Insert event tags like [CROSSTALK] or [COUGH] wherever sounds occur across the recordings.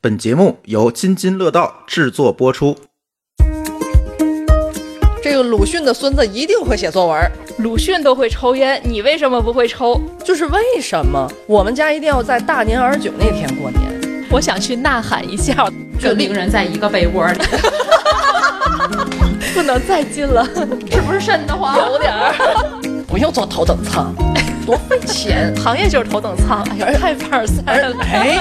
本节目由津津乐道制作播出。这个鲁迅的孙子一定会写作文，鲁迅都会抽烟，你为什么不会抽？就是为什么我们家一定要在大年二十九那天过年？我想去呐喊一下，[LAUGHS] 跟名人在一个被窝里，[LAUGHS] 不能再近了，[LAUGHS] 是不是瘆得慌？有点儿。不用坐头等舱，多费钱。行业就是头等舱，哎呀，太凡尔赛了。哎，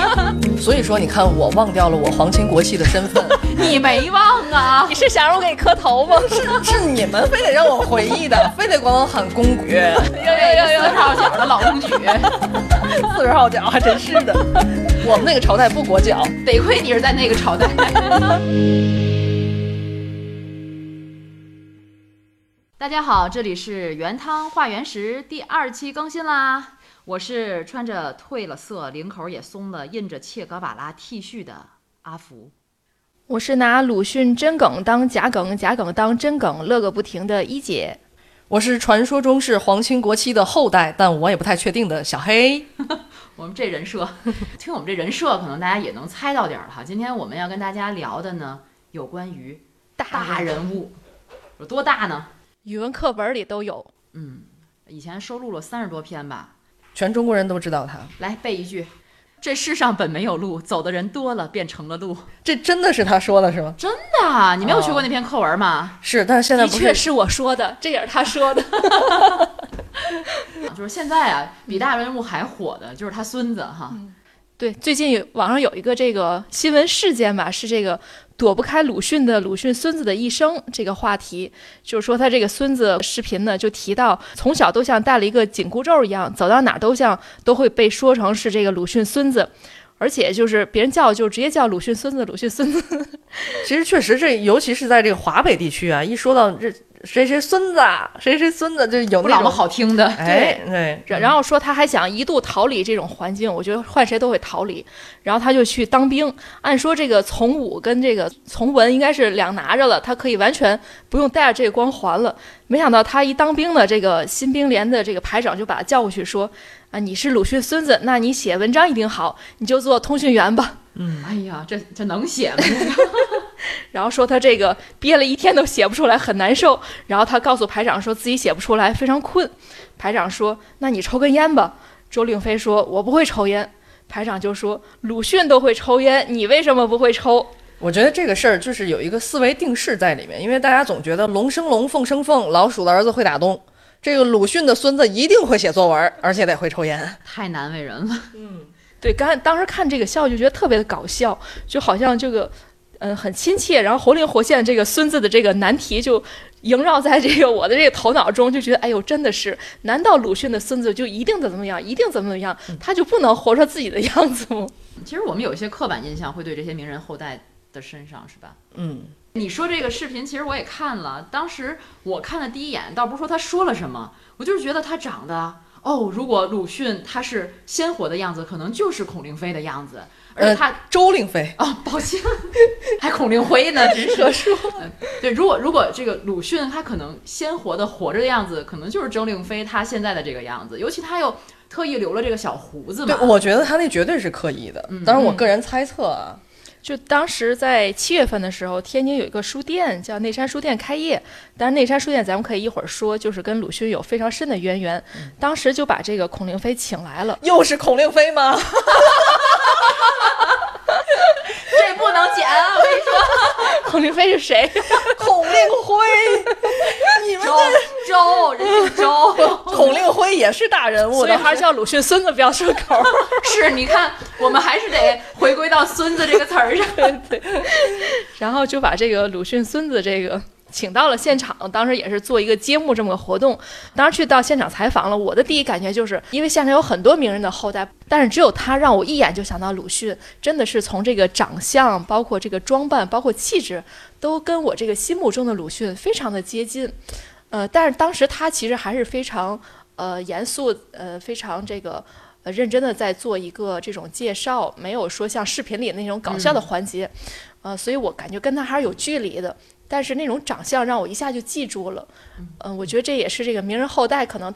所以说你看，我忘掉了我皇亲国戚的身份，[LAUGHS] 你没忘啊？[LAUGHS] 你是想让我给你磕头吗？是是你们非得让我回忆的，非得管我喊公爵。要要要要四号脚的老公举，[LAUGHS] 四十号脚还真是的。我们那个朝代不裹脚，得亏你是在那个朝代。大家好，这里是原汤化原食第二期更新啦。我是穿着褪了色、领口也松了、印着切格瓦拉 T 恤的阿福。我是拿鲁迅真梗当假梗，假梗当真梗，乐个不停的一姐。我是传说中是皇亲国戚的后代，但我也不太确定的小黑。[LAUGHS] 我们这人设，听我们这人设，可能大家也能猜到点儿哈。今天我们要跟大家聊的呢，有关于大人物，有多大呢？语文课本里都有，嗯，以前收录了三十多篇吧，全中国人都知道他。来背一句：这世上本没有路，走的人多了，便成了路。这真的是他说的，是吗？真的，你没有学过那篇课文吗？是，但是现在的确是我说的，这也是他说的。[LAUGHS] 就是现在啊，比大人物还火的就是他孙子哈。对，最近有网上有一个这个新闻事件吧，是这个。躲不开鲁迅的鲁迅孙子的一生这个话题，就是说他这个孙子视频呢，就提到从小都像戴了一个紧箍咒一样，走到哪都像都会被说成是这个鲁迅孙子，而且就是别人叫就直接叫鲁迅孙子，鲁迅孙子。[LAUGHS] 其实确实这，尤其是在这个华北地区啊，一说到这。谁谁孙子，谁谁孙子，就有那种好听的，对对。然后说他还想一度逃离这种环境，我觉得换谁都会逃离。然后他就去当兵，按说这个从武跟这个从文应该是两拿着了，他可以完全不用带着这个光环了。没想到他一当兵呢，这个新兵连的这个排长就把他叫过去说：“啊，你是鲁迅孙子，那你写文章一定好，你就做通讯员吧。”嗯，哎呀，这这能写吗？[LAUGHS] 然后说他这个憋了一天都写不出来，很难受。然后他告诉排长说自己写不出来，非常困。排长说：“那你抽根烟吧。”周令飞说：“我不会抽烟。”排长就说：“鲁迅都会抽烟，你为什么不会抽？”我觉得这个事儿就是有一个思维定式在里面，因为大家总觉得龙生龙，凤生凤，老鼠的儿子会打洞，这个鲁迅的孙子一定会写作文，而且得会抽烟，太难为人了。嗯。对，刚当时看这个笑就觉得特别的搞笑，就好像这个，嗯，很亲切，然后活灵活现这个孙子的这个难题就萦绕在这个我的这个头脑中，就觉得哎呦，真的是，难道鲁迅的孙子就一定怎么怎么样，一定怎么怎么样，他就不能活出自己的样子吗？其实我们有一些刻板印象会对这些名人后代的身上，是吧？嗯，你说这个视频，其实我也看了，当时我看的第一眼，倒不是说他说了什么，我就是觉得他长得。哦，如果鲁迅他是鲜活的样子，可能就是孔令飞的样子，而且他周令飞啊，抱歉，[LAUGHS] 还孔令辉呢，[LAUGHS] 真是说。对，如果如果这个鲁迅他可能鲜活的活着的样子，可能就是周令飞他现在的这个样子，尤其他又特意留了这个小胡子嘛。对，我觉得他那绝对是刻意的，当然我个人猜测啊。就当时在七月份的时候，天津有一个书店叫内山书店开业，但是内山书店咱们可以一会儿说，就是跟鲁迅有非常深的渊源。当时就把这个孔令飞请来了，又是孔令飞吗？[LAUGHS] 这不能剪啊！我跟你说，孔令飞是谁？孔令辉，你们周周周，孔令辉也是大人物，所以还是叫鲁迅孙子比较顺口。[LAUGHS] 是，你看，我们还是得回归到“孙子”这个词儿上。[LAUGHS] 对，然后就把这个鲁迅孙子这个。请到了现场，当时也是做一个揭幕这么个活动。当时去到现场采访了，我的第一感觉就是，因为现场有很多名人的后代，但是只有他让我一眼就想到鲁迅，真的是从这个长相，包括这个装扮，包括气质，都跟我这个心目中的鲁迅非常的接近。呃，但是当时他其实还是非常呃严肃，呃非常这个呃认真的在做一个这种介绍，没有说像视频里那种搞笑的环节。呃，所以我感觉跟他还是有距离的。但是那种长相让我一下就记住了，嗯，我觉得这也是这个名人后代可能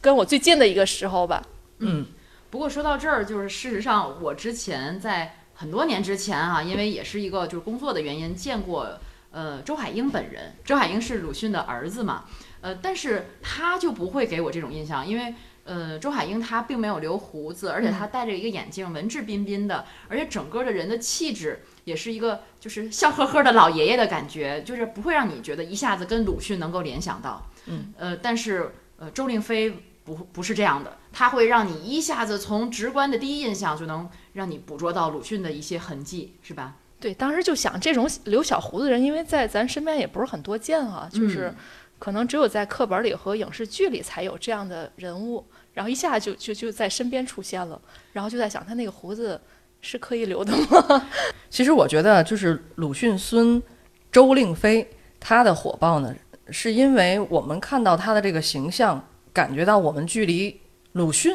跟我最近的一个时候吧。嗯，不过说到这儿，就是事实上我之前在很多年之前啊，因为也是一个就是工作的原因，见过呃周海婴本人。周海婴是鲁迅的儿子嘛，呃，但是他就不会给我这种印象，因为呃周海婴他并没有留胡子，而且他戴着一个眼镜，文质彬彬的，而且整个的人的气质也是一个就是笑呵呵的老爷爷的感觉，就是不会让你觉得一下子跟鲁迅能够联想到。嗯，呃，但是呃周令飞不不是这样的，他会让你一下子从直观的第一印象就能让你捕捉到鲁迅的一些痕迹，是吧？对，当时就想这种留小胡子的人，因为在咱身边也不是很多见啊，就是嗯可能只有在课本里和影视剧里才有这样的人物，然后一下就就就在身边出现了，然后就在想他那个胡子是可以留的吗？[LAUGHS] 其实我觉得，就是鲁迅孙周令飞他的火爆呢，是因为我们看到他的这个形象，感觉到我们距离鲁迅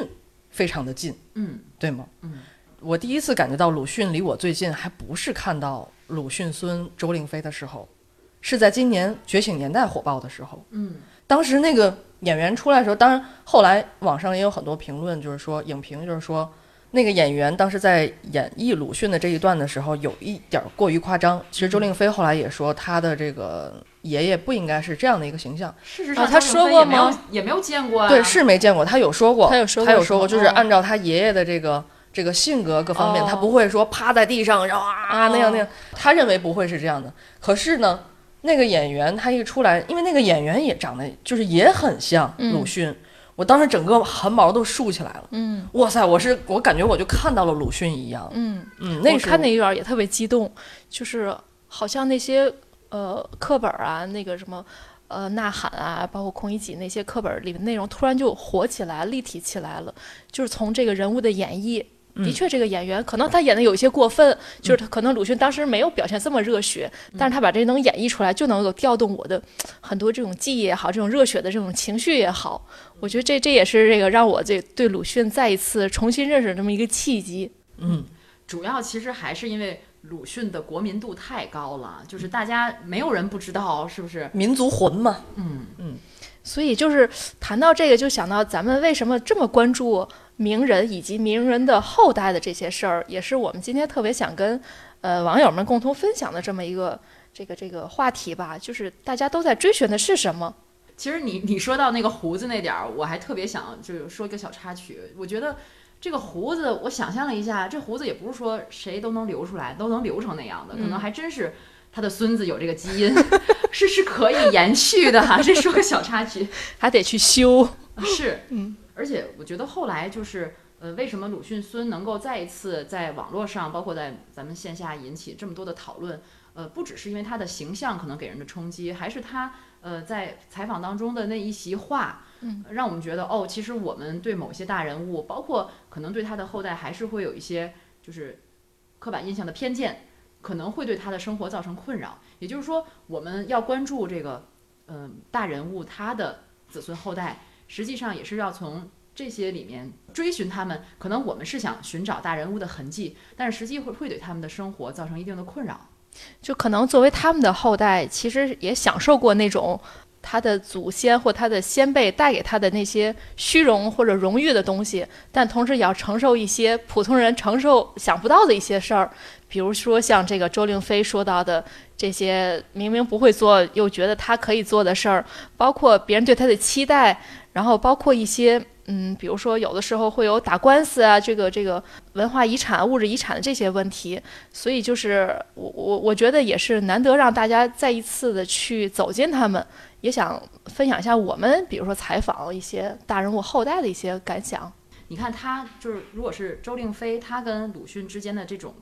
非常的近，嗯对吗？嗯，我第一次感觉到鲁迅离我最近，还不是看到鲁迅孙周令飞的时候，是在今年《觉醒年代》火爆的时候。嗯当时那个演员出来的时候，当然后来网上也有很多评论，就是说影评就是说那个演员当时在演绎鲁迅的这一段的时候，有一点儿过于夸张。其实周令飞后来也说，他的这个爷爷不应该是这样的一个形象。事实上、啊他说过吗？也没有见过啊。对，是没见过，他有说过，他有说过他有说过，就是哦按照他爷爷的这个。这个性格各方面，哦他不会说趴在地上，然后啊那样那样，他认为不会是这样的。可是呢，那个演员他一出来，因为那个演员也长得就是也很像嗯鲁迅，我当时整个汗毛都竖起来了。嗯哇塞，我是我感觉我就看到了鲁迅一样。嗯，嗯，那我时候看那一段也特别激动，就是好像那些呃课本啊，那个什么。呃，呐喊啊，包括孔乙己那些课本里的内容，突然就火起来、立体起来了。就是从这个人物的演绎，的嗯确，这个演员可能他演的有一些过分，就是他可能鲁迅当时没有表现这么热血，但是他把这能演绎出来，就能够调动我的很多这种记忆也好，这种热血的这种情绪也好。我觉得这这也是这个让我这对鲁迅再一次重新认识这么一个契机。嗯，主要其实还是因为鲁迅的国民度太高了，就是大家没有人不知道，是不是？民族魂嘛。嗯嗯所以就是谈到这个，就想到咱们为什么这么关注名人以及名人的后代的这些事儿，也是我们今天特别想跟呃网友们共同分享的这么一个这个这个话题吧。就是大家都在追寻的是什么？其实你你说到那个胡子那点儿，我还特别想就是说一个小插曲。我觉得这个胡子，我想象了一下，这胡子也不是说谁都能留出来，都能留成那样的，可能嗯还真是他的孙子有这个基因，[LAUGHS] 是是可以延续的哈。这说个小插曲，还得去修。[LAUGHS] 是，嗯，而且我觉得后来就是。呃，为什么鲁迅孙能够再一次在网络上，包括在咱们线下引起这么多的讨论？呃，不只是因为他的形象可能给人的冲击，还是他呃在采访当中的那一席话，嗯，让我们觉得哦，其实我们对某些大人物，包括可能对他的后代，还是会有一些就是刻板印象的偏见，可能会对他的生活造成困扰。也就是说，我们要关注这个嗯、呃大人物他的子孙后代，实际上也是要从。这些里面追寻他们，可能我们是想寻找大人物的痕迹，但是实际会会对他们的生活造成一定的困扰。就可能作为他们的后代，其实也享受过那种他的祖先或他的先辈带给他的那些虚荣或者荣誉的东西，但同时也要承受一些普通人承受想不到的一些事儿，比如说像这个周令飞说到的这些明明不会做又觉得他可以做的事儿，包括别人对他的期待，然后包括一些。嗯，比如说有的时候会有打官司啊，这个这个文化遗产、物质遗产的这些问题，所以就是我我我觉得也是难得让大家再一次的去走进他们，也想分享一下我们比如说采访一些大人物后代的一些感想。你看他就是，如果是周令飞，他跟鲁迅之间的这种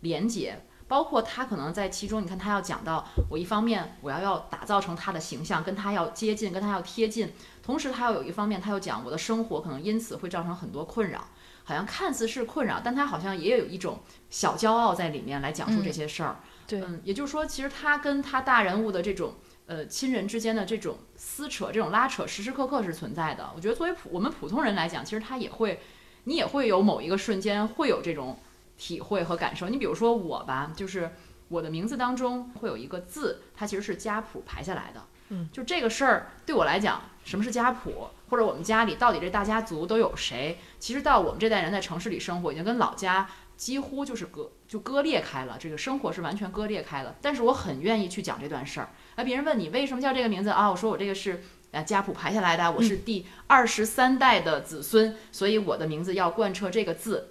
连结，包括他可能在其中，你看他要讲到我一方面我要要打造成他的形象，跟他要接近，跟他要贴近，同时他要有一方面他又讲我的生活可能因此会造成很多困扰，好像看似是困扰，但他好像也有一种小骄傲在里面来讲述这些事儿。对嗯，也就是说，其实他跟他大人物的这种。呃，亲人之间的这种撕扯、这种拉扯，时时刻刻是存在的。我觉得作为普我们普通人来讲，其实他也会，你也会有某一个瞬间会有这种体会和感受。你比如说我吧，就是我的名字当中会有一个字，它其实是家谱排下来的。嗯，就这个事儿对我来讲，什么是家谱，或者我们家里到底这大家族都有谁？其实到我们这代人在城市里生活，已经跟老家几乎就是割就割裂开了，这个生活是完全割裂开了。但是我很愿意去讲这段事儿。啊，别人问你为什么叫这个名字啊？我说我这个是呃家谱排下来的，我是第二十三代的子孙，所以我的名字要贯彻这个字。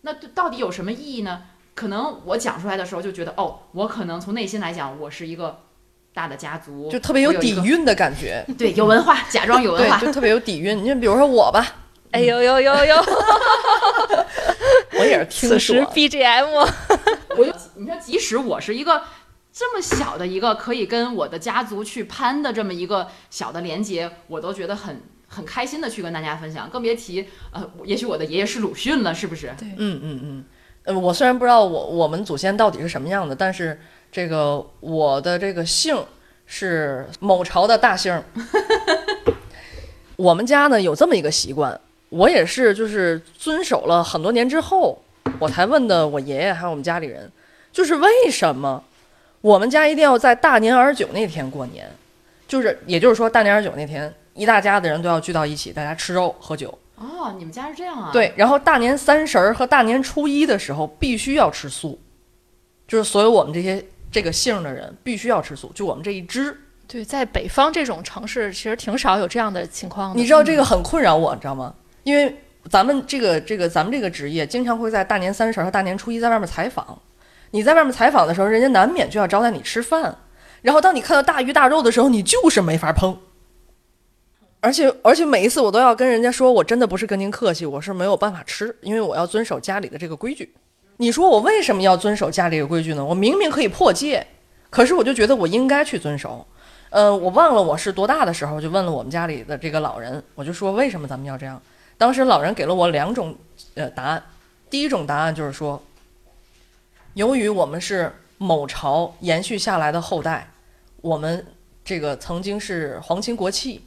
那到底有什么意义呢？可能我讲出来的时候就觉得，哦，我可能从内心来讲，我是一个大的家族，就特别有底蕴的感觉，对，有文化，假装有文，化。就特别有底蕴。你比如说我吧，哎呦呦呦呦 [LAUGHS] [LAUGHS] 我也是听此时说，BGM 我就你说，即使我是一个这么小的一个可以跟我的家族去攀的这么一个小的连接，我都觉得很很开心的去跟大家分享，更别提呃，也许我的爷爷是鲁迅了，是不是？对嗯嗯嗯，呃，我虽然不知道我我们祖先到底是什么样的，但是这个我的这个姓是某朝的大姓。[LAUGHS] 我们家呢有这么一个习惯，我也是就是遵守了很多年之后，我才问的我爷爷还有我们家里人，就是为什么我们家一定要在大年二十九那天过年，就是也就是说大年二十九那天一大家子人都要聚到一起，大家吃肉喝酒。哦，你们家是这样啊？，对，然后大年三十儿和大年初一的时候必须要吃素，就是所有我们这些这个姓儿的人必须要吃素，就我们这一支。对，在北方这种城市，其实挺少有这样的情况的。你知道这个很困扰我，你知道吗？因为咱们这个这个咱们这个职业，经常会在大年三十儿和大年初一在外面采访。你在外面采访的时候，人家难免就要招待你吃饭，然后当你看到大鱼大肉的时候，你就是没法碰。而且而且每一次我都要跟人家说，我真的不是跟您客气，我是没有办法吃，因为我要遵守家里的这个规矩。你说我为什么要遵守家里的规矩呢？我明明可以破戒，可是我就觉得我应该去遵守。呃，我忘了我是多大的时候，就问了我们家里的这个老人，我就说为什么咱们要这样？当时老人给了我两种呃答案，第一种答案就是说，由于我们是某朝延续下来的后代，我们这个曾经是皇亲国戚，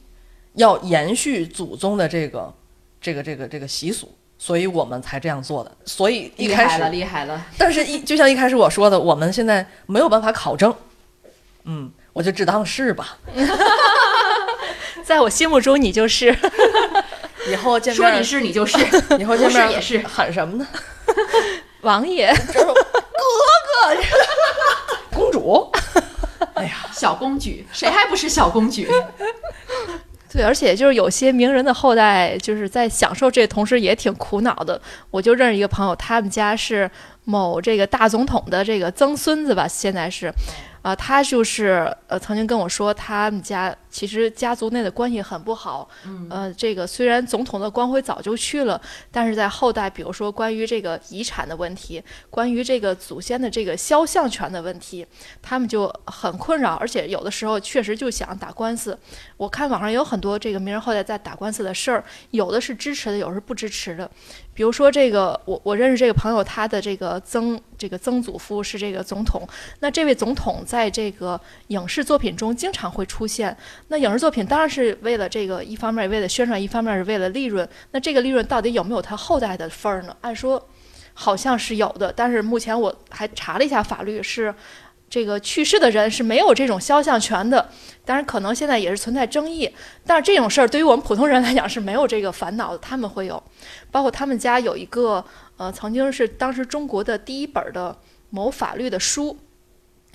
要延续祖宗的这个这个这个这个习俗，所以我们才这样做的。所以一开厉害了，始，厉害了。但是一就像一开始我说的，我们现在没有办法考证，嗯，我就只当是吧。[LAUGHS] 在我心目中，你就是以后见面说你是你就是，以后见面也是喊什么呢？王爷。[LAUGHS] [LAUGHS] 公主。[LAUGHS] 哎呀，小公举，谁还不是小公举？[LAUGHS] 对，而且就是有些名人的后代，就是在享受这同时也挺苦恼的。我就认识一个朋友，他们家是某这个大总统的这个曾孙子吧，现在是，啊、他就是呃曾经跟我说，他们家其实家族内的关系很不好。嗯呃，这个虽然总统的光辉早就去了，但是在后代，比如说关于这个遗产的问题，关于这个祖先的这个肖像权的问题，他们就很困扰，而且有的时候确实就想打官司。我看网上有很多这个名人后代在打官司的事儿，有的是支持的，有的是不支持的。比如说这个，我我认识这个朋友，他的这个曾这个曾祖父是这个总统，那这位总统在这个影视作品中经常会出现。那影视作品当然是为了这个，一方面为了宣传，一方面是为了利润。那这个利润到底有没有他后代的份儿呢？按说好像是有的，但是目前我还查了一下法律是。这个去世的人是没有这种肖像权的，当然可能现在也是存在争议，但是这种事儿对于我们普通人来讲是没有这个烦恼的，他们会有，包括他们家有一个呃曾经是当时中国的第一本的某法律的书，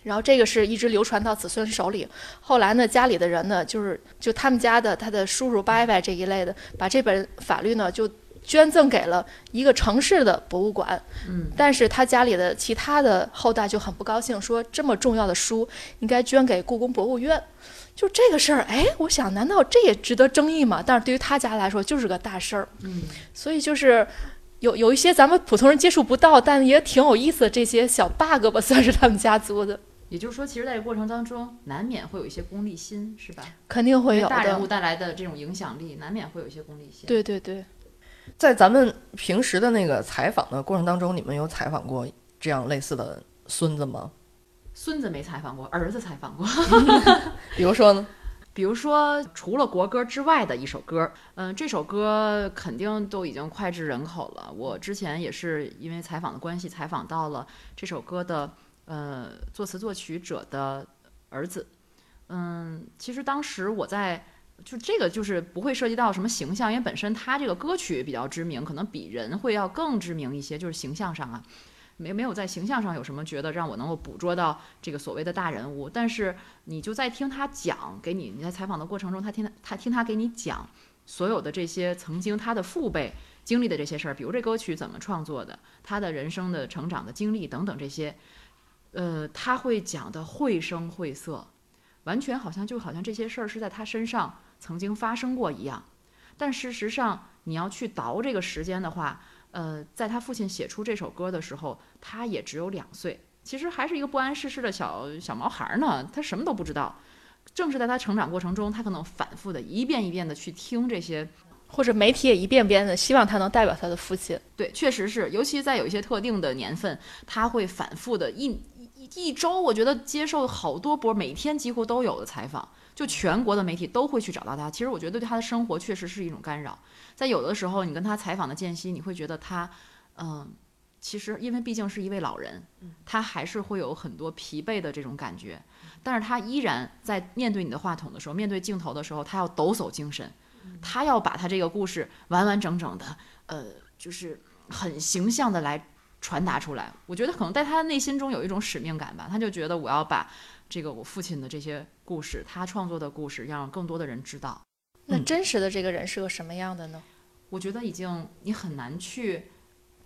然后这个是一直流传到子孙手里，后来呢家里的人呢就是就他们家的他的叔叔伯伯这一类的，把这本法律呢就捐赠给了一个城市的博物馆，嗯，但是他家里的其他的后代就很不高兴，说这么重要的书应该捐给故宫博物院。就这个事儿，哎，我想，难道这也值得争议吗？但是对于他家来说，就是个大事儿。嗯，所以就是有有一些咱们普通人接触不到，但也挺有意思的这些小 bug 吧，算是他们家族的，也就是说，其实在这个过程当中，难免会有一些功利心，是吧？肯定会有大人物。带来的这种影响力，难免会有一些功利心。，对对对，在咱们平时的那个采访的过程当中，你们有采访过这样类似的孙子吗？孙子没采访过，儿子采访过。[LAUGHS] 比如说呢？比如说，除了国歌之外的一首歌，嗯、这首歌肯定都已经脍炙人口了。我之前也是因为采访的关系，采访到了这首歌的呃作词作曲者的儿子。嗯，其实当时我在就这个就是不会涉及到什么形象，因为本身他这个歌曲比较知名，可能比人会要更知名一些，就是形象上啊，没没有在形象上有什么觉得让我能够捕捉到这个所谓的大人物，但是你就在听他讲，给你你在采访的过程中，他听他他听他给你讲所有的这些曾经他的父辈经历的这些事儿，比如这歌曲怎么创作的，他的人生的成长的经历等等这些，呃，他会讲的绘声绘色，完全好像就好像这些事儿是在他身上。曾经发生过一样，但事实上，你要去倒这个时间的话，呃，在他父亲写出这首歌的时候，他也只有两岁，其实还是一个不谙世事的小小毛孩呢，他什么都不知道。正是在他成长过程中，他可能反复的一遍一遍的去听这些，或者媒体也一遍遍的希望他能代表他的父亲。对，确实是，尤其在有一些特定的年份，他会反复的一一一周，我觉得接受好多波，每天几乎都有的采访。就全国的媒体都会去找到他。其实我觉得对他的生活确实是一种干扰。在有的时候，你跟他采访的间隙，你会觉得他，嗯，其实因为毕竟是一位老人，他还是会有很多疲惫的这种感觉。但是他依然在面对你的话筒的时候，面对镜头的时候，他要抖擞精神，他要把他这个故事完完整整的，呃，就是很形象的来传达出来。我觉得可能在他内心中有一种使命感吧，他就觉得我要把。这个我父亲的这些故事，他创作的故事，让更多的人知道。那真实的这个人是个什么样的呢？我觉得已经你很难去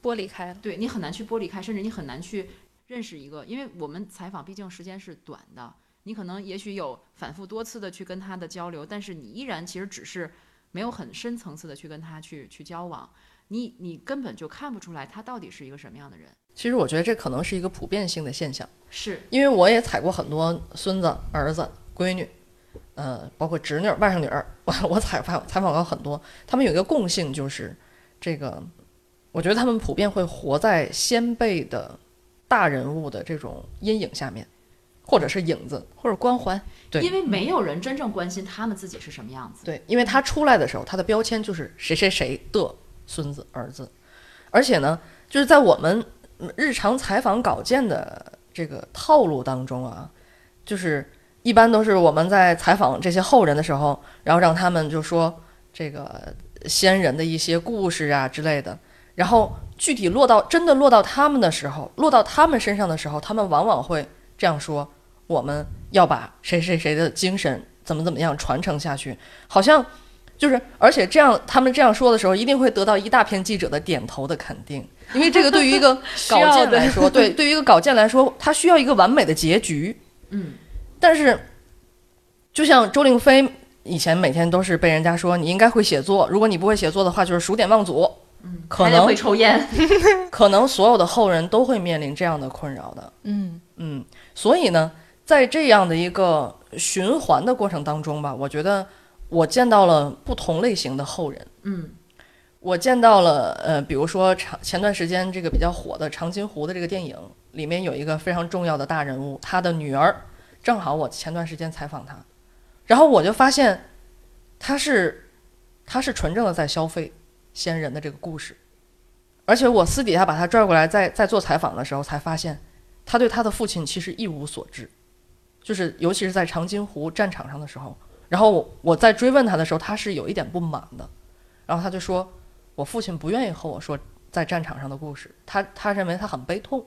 剥离开了，对你很难去剥离开，甚至你很难去认识一个，因为我们采访毕竟时间是短的，你可能也许有反复多次的去跟他的交流，但是你依然其实只是没有很深层次的去跟他去去交往，你你根本就看不出来他到底是一个什么样的人。其实我觉得这可能是一个普遍性的现象，是。因为我也采过很多孙子、儿子、闺女，呃，包括侄女、外甥女儿，[LAUGHS] 我我采访采访过很多，他们有一个共性就是，这个，我觉得他们普遍会活在先辈的大人物的这种阴影下面，或者是影子，或者光环，对，因为没有人真正关心他们自己是什么样子，对，因为他出来的时候，他的标签就是谁谁谁的孙子、儿子，而且呢，就是在我们。日常采访稿件的这个套路当中啊，就是一般都是我们在采访这些后人的时候，然后让他们就说这个先人的一些故事啊之类的，然后具体落到真的落到他们的时候，落到他们身上的时候，他们往往会这样说：我们要把谁谁谁的精神怎么怎么样传承下去，好像。就是，而且这样，他们这样说的时候，一定会得到一大片记者的点头的肯定，因为这个对于一个 [LAUGHS] 稿件来说，对，对于一个稿件来说，它需要一个完美的结局。嗯，但是，就像周令飞以前每天都是被人家说你应该会写作，如果你不会写作的话，就是数典忘祖。嗯，可能会抽烟，[LAUGHS] [LAUGHS] 可能所有的后人都会面临这样的困扰的。嗯嗯，所以呢，在这样的一个循环的过程当中吧，我觉得。我见到了不同类型的后人，嗯，我见到了，呃，比如说长前段时间这个比较火的《长津湖》的这个电影，里面有一个非常重要的大人物，他的女儿，正好我前段时间采访他，然后我就发现，他是，他是纯正的在消费先人的这个故事，而且我私底下把他拽过来，在在做采访的时候才发现，他对他的父亲其实一无所知，就是尤其是在长津湖战场上的时候。然后我我在追问他的时候，他是有一点不满的，然后他就说，我父亲不愿意和我说在战场上的故事，他他认为他很悲痛，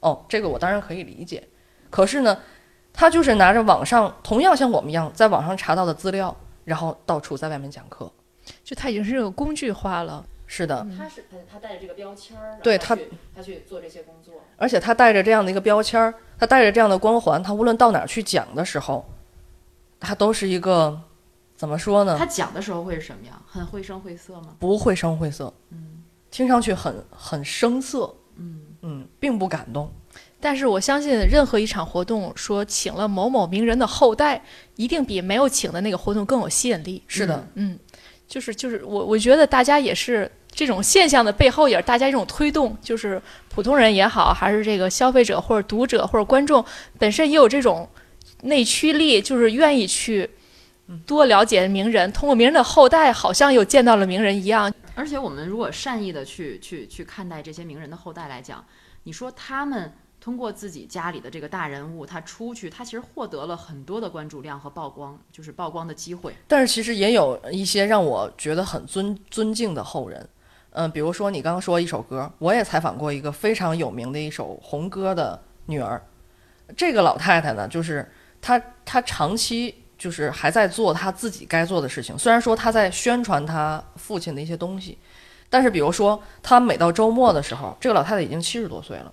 哦，这个我当然可以理解，可是呢，他就是拿着网上同样像我们一样在网上查到的资料，然后到处在外面讲课，就他已经是个工具化了，是的，他是他他带着这个标签儿，对他他去做这些工作，而且他带着这样的一个标签儿，他带着这样的光环，他无论到哪儿去讲的时候。他都是一个，怎么说呢？他讲的时候会是什么样？很绘声绘色吗？不绘声绘色，嗯，听上去很很生涩，嗯嗯，并不感动。但是我相信，任何一场活动说请了某某名人的后代，一定比没有请的那个活动更有吸引力。是的，嗯，就是就是我我觉得大家也是这种现象的背后，也是大家一种推动，就是普通人也好，还是这个消费者或者读者或者观众本身也有这种。内驱力就是愿意去多了解名人，通过名人的后代，好像又见到了名人一样。而且我们如果善意的去去去看待这些名人的后代来讲，你说他们通过自己家里的这个大人物，他出去，他其实获得了很多的关注量和曝光，就是曝光的机会。但是其实也有一些让我觉得很尊尊敬的后人，嗯、比如说你刚刚说一首歌，我也采访过一个非常有名的一首红歌的女儿，这个老太太呢，就是她她长期就是还在做他自己该做的事情，虽然说他在宣传他父亲的一些东西。但是，比如说，他每到周末的时候，这个老太太已经七十多岁了，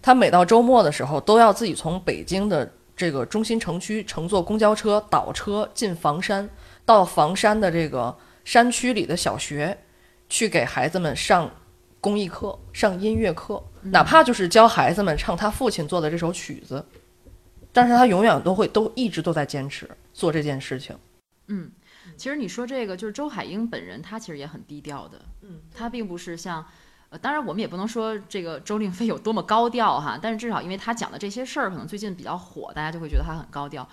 她每到周末的时候，都要自己从北京的这个中心城区乘坐公交车倒车进房山，到房山的这个山区里的小学，去给孩子们上公益课、上音乐课，哪怕就是教孩子们唱他父亲做的这首曲子，但是他永远都会都一直都在坚持做这件事情。嗯，其实你说这个就是周海婴本人，他其实也很低调的。嗯，他并不是像，呃，当然我们也不能说这个周令飞有多么高调哈，但是至少因为他讲的这些事儿，可能最近比较火，大家就会觉得他很高调。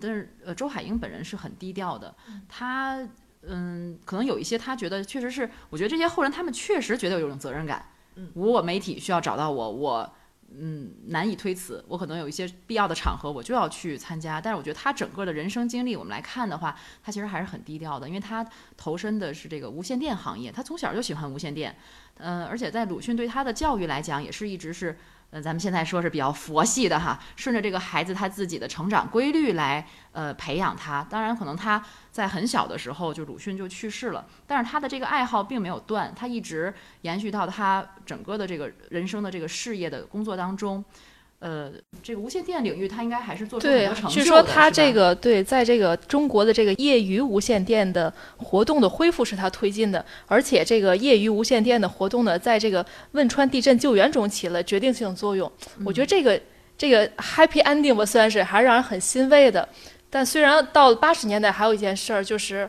但是呃，周海婴本人是很低调的，他嗯，可能有一些他觉得确实是，我觉得这些后人他们确实觉得有一种责任感。嗯，我媒体需要找到我，我。嗯，难以推辞。我可能有一些必要的场合，我就要去参加。但是我觉得他整个的人生经历，我们来看的话，他其实还是很低调的，因为他投身的是这个无线电行业，他从小就喜欢无线电。嗯、而且在鲁迅对他的教育来讲，也是一直是，呃，咱们现在说是比较佛系的哈，顺着这个孩子他自己的成长规律来，呃，培养他。当然，可能他在很小的时候就鲁迅就去世了，但是他的这个爱好并没有断，他一直延续到他整个的这个人生的这个事业的工作当中。呃，这个无线电领域，他应该还是做出很对多成，就的。据说他这个对，在这个中国的这个业余无线电的活动的恢复是他推进的，而且这个业余无线电的活动呢，在这个汶川地震救援中起了决定性作用。我觉得这个这个 happy ending 吧，虽然是还是让人很欣慰的，但虽然到八十年代还有一件事儿，就是，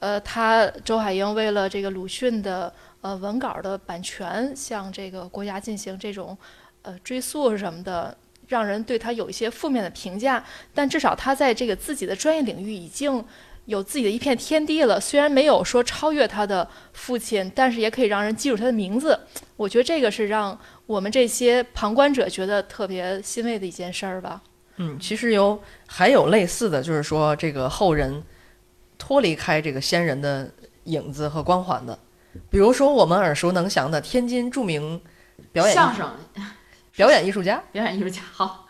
呃，他周海婴为了这个鲁迅的呃文稿的版权，向这个国家进行这种呃追溯什么的，让人对他有一些负面的评价。但至少他在这个自己的专业领域已经有自己的一片天地了。虽然没有说超越他的父亲，但是也可以让人记住他的名字。我觉得这个是让我们这些旁观者觉得特别欣慰的一件事儿吧。嗯，其实有还有类似的，就是说这个后人脱离开这个先人的影子和光环的，比如说我们耳熟能详的天津著名表演相声表演艺术家。表演艺术家，好，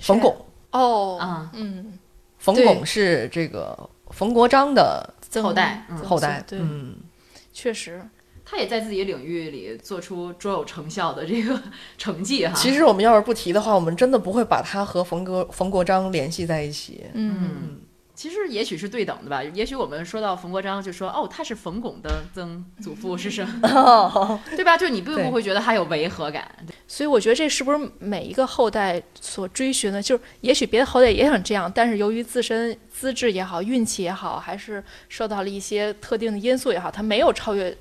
冯巩。哦，啊、嗯，冯巩是这个冯国璋的后代嗯。后代，嗯，确实，他也在自己领域里做出卓有成效的这个 [LAUGHS] 成绩哈。其实我们要是不提的话，我们真的不会把他和冯国冯国璋联系在一起。嗯，其实也许是对等的吧。也许我们说到冯国璋，就说哦，他是冯巩的曾祖父是什么，[LAUGHS] 哦，[LAUGHS] 对吧？就你并不会觉得他有违和感。所以我觉得这是不是每一个后代所追寻的？就是也许别的后代也想这样，但是由于自身资质也好、运气也好，还是受到了一些特定的因素也好，他没有超越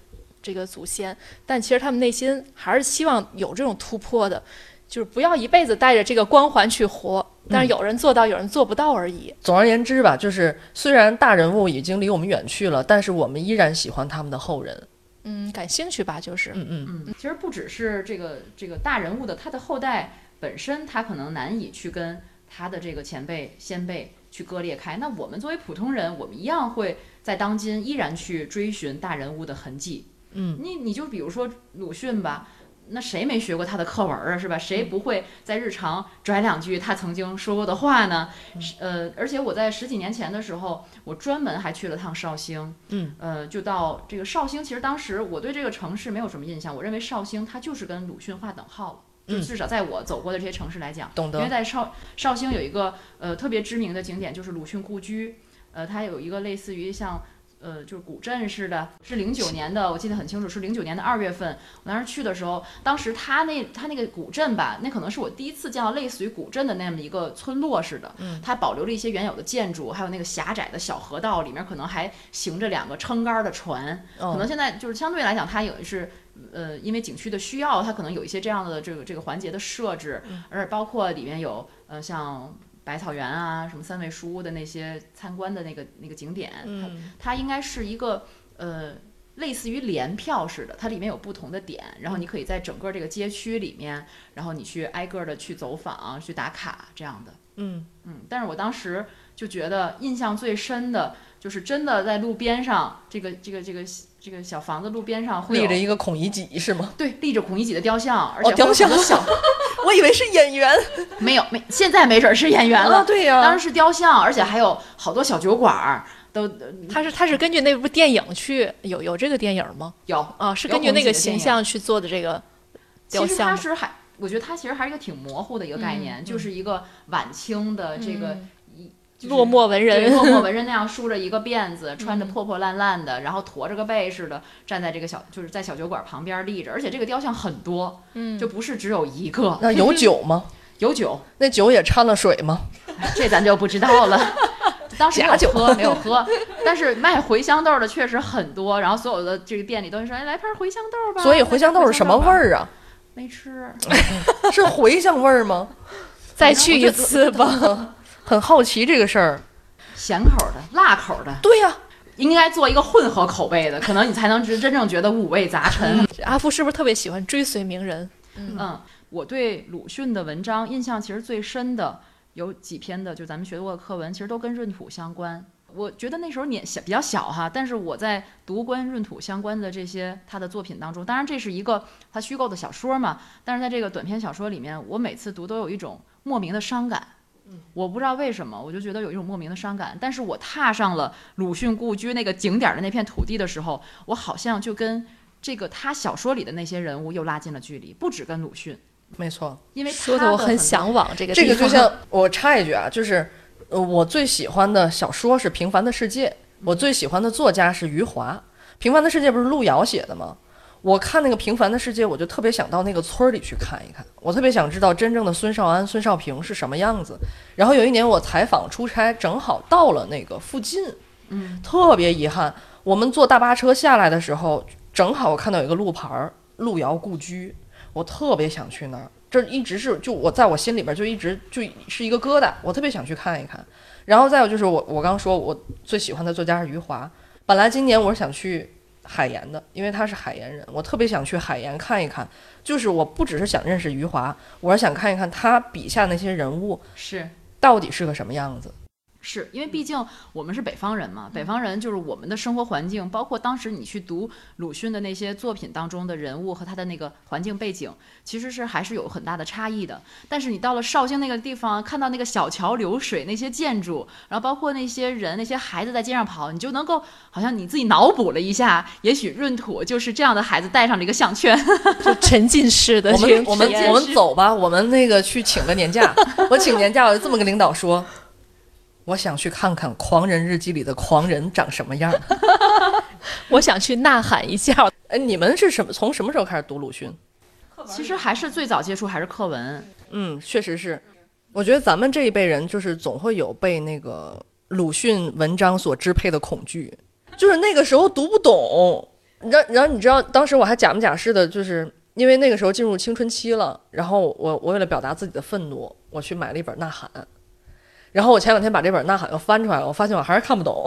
这个祖先。但其实他们内心还是希望有这种突破的，就是不要一辈子带着这个光环去活。但是有人做到，有人做不到而已。总而言之吧，就是虽然大人物已经离我们远去了，但是我们依然喜欢他们的后人。嗯，感兴趣吧，就是。嗯嗯，嗯，其实不只是这个这个大人物的他的后代本身，他可能难以去跟他的这个前辈先辈去割裂开。那我们作为普通人，我们一样会在当今依然去追寻大人物的痕迹。嗯，你你就比如说鲁迅吧。那谁没学过他的课文啊，是吧？谁不会在日常拽两句他曾经说过的话呢？是呃，而且我在十几年前的时候，我专门还去了趟绍兴，嗯，呃，就到这个绍兴。其实当时我对这个城市没有什么印象，我认为绍兴它就是跟鲁迅划等号了。就嗯至少在我走过的这些城市来讲，懂因为。在绍绍兴有一个呃特别知名的景点，就是鲁迅故居，呃，它有一个类似于像呃就是古镇似的，是零九年的，我记得很清楚，是零九年的二月份，我当时去的时候，当时它那它那个古镇吧，那可能是我第一次见到类似于古镇的那么一个村落似的，嗯。它保留了一些原有的建筑，还有那个狭窄的小河道，里面可能还行着两个撑杆儿的船，可能哦，现在就是相对来讲，它也是呃，因为景区的需要，它可能有一些这样的这个这个环节的设置，而且包括里面有呃像百草园啊，什么三味书屋的那些参观的那个那个景点，嗯它应该是一个呃类似于联票似的，它里面有不同的点，然后你可以在整个这个街区里面，然后你去挨个的去走访、去打卡这样的。嗯嗯，但是我当时就觉得印象最深的就是真的在路边上，这个这个这个这个小房子路边上会立着一个孔乙己是吗？对立着孔乙己的雕像，而且哦雕像很小 [LAUGHS] 我以为是演员 [LAUGHS] 没有没现在没准儿是演员了，啊，对呀、当时是雕像，而且还有好多小酒馆儿都他是他是根据那部电影去有有这个电影吗？有。啊，是根据那个形象去做的这个雕像其实是还，我觉得它其实还是一个挺模糊的一个概念，嗯就是一个晚清的这个就是落寞文人，[LAUGHS] 落寞文人那样梳着一个辫子，穿着嗯破破烂烂的，然后驼着个背似的，站在这个小就是在小酒馆旁边立着，而且这个雕像很多，嗯，就不是只有一个，那 [LAUGHS] 有酒吗？有酒，那酒也掺了水吗？[LAUGHS] 这咱就不知道了。当时没假酒有喝，没有喝，但是卖茴香豆的确实很多，然后所有的这个店里都会说，哎，来盘茴香豆吧。所以茴香豆是什么味？儿啊？没吃，是茴香味儿吗？再去一次吧。很好奇这个事儿。咸口的、辣口的，对呀、应该做一个混合口味的，可能你才能真真正觉得五味杂陈。阿福是不是特别喜欢追随名人？嗯，我对鲁迅的文章印象其实最深的有几篇的，就咱们学过的课文，其实都跟闰土相关。我觉得那时候年小比较小哈，但是我在读关于闰土相关的这些他的作品当中，当然这是一个他虚构的小说嘛，但是在这个短篇小说里面，我每次读都有一种莫名的伤感。我不知道为什么，我就觉得有一种莫名的伤感。但是我踏上了鲁迅故居那个景点儿的那片土地的时候，我好像就跟这个他小说里的那些人物又拉近了距离，不止跟鲁迅，没错。因为说的我很向往这个。这个就像我插一句啊，就是呃，我最喜欢的小说是《平凡的世界》，我最喜欢的作家是余华。《平凡的世界》不是路遥写的吗？我看那个《平凡的世界》，我就特别想到那个村儿里去看一看，我特别想知道真正的孙少安、孙少平是什么样子。然后有一年我采访出差，正好到了那个附近，嗯，特别遗憾，我们坐大巴车下来的时候，正好我看到有一个路牌儿“路遥故居”，我特别想去那儿。这一直是就我在我心里边就一直就是一个疙瘩，我特别想去看一看。然后再有就是我我刚说我最喜欢的作家是余华，本来今年我是想去海盐的，因为他是海盐人，我特别想去海盐看一看。就是我不只是想认识余华，我是想看一看他笔下那些人物是到底是个什么样子。是因为毕竟我们是北方人嘛，北方人就是我们的生活环境，包括当时你去读鲁迅的那些作品当中的人物和他的那个环境背景，其实是还是有很大的差异的。但是你到了绍兴那个地方，看到那个小桥流水那些建筑，然后包括那些人、那些孩子在街上跑，你就能够好像你自己脑补了一下，也许闰土就是这样的孩子戴上了一个项圈。[LAUGHS] 就沉浸式的我们我们我们走吧，我们那个去请个年假。我请年假，我就这么跟领导说，我想去看看《狂人日记》里的狂人长什么样。[LAUGHS] 我想去呐喊一下。哎，你们是什么？从什么时候开始读鲁迅？其实还是最早接触还是课文，嗯，确实是。我觉得咱们这一辈人就是总会有被那个鲁迅文章所支配的恐惧，就是那个时候读不懂。然然后你知道，当时我还假模假式的，就是因为那个时候进入青春期了，然后我我为了表达自己的愤怒，我去买了一本《呐喊》，然后我前两天把这本《呐喊》又翻出来了，我发现我还是看不懂。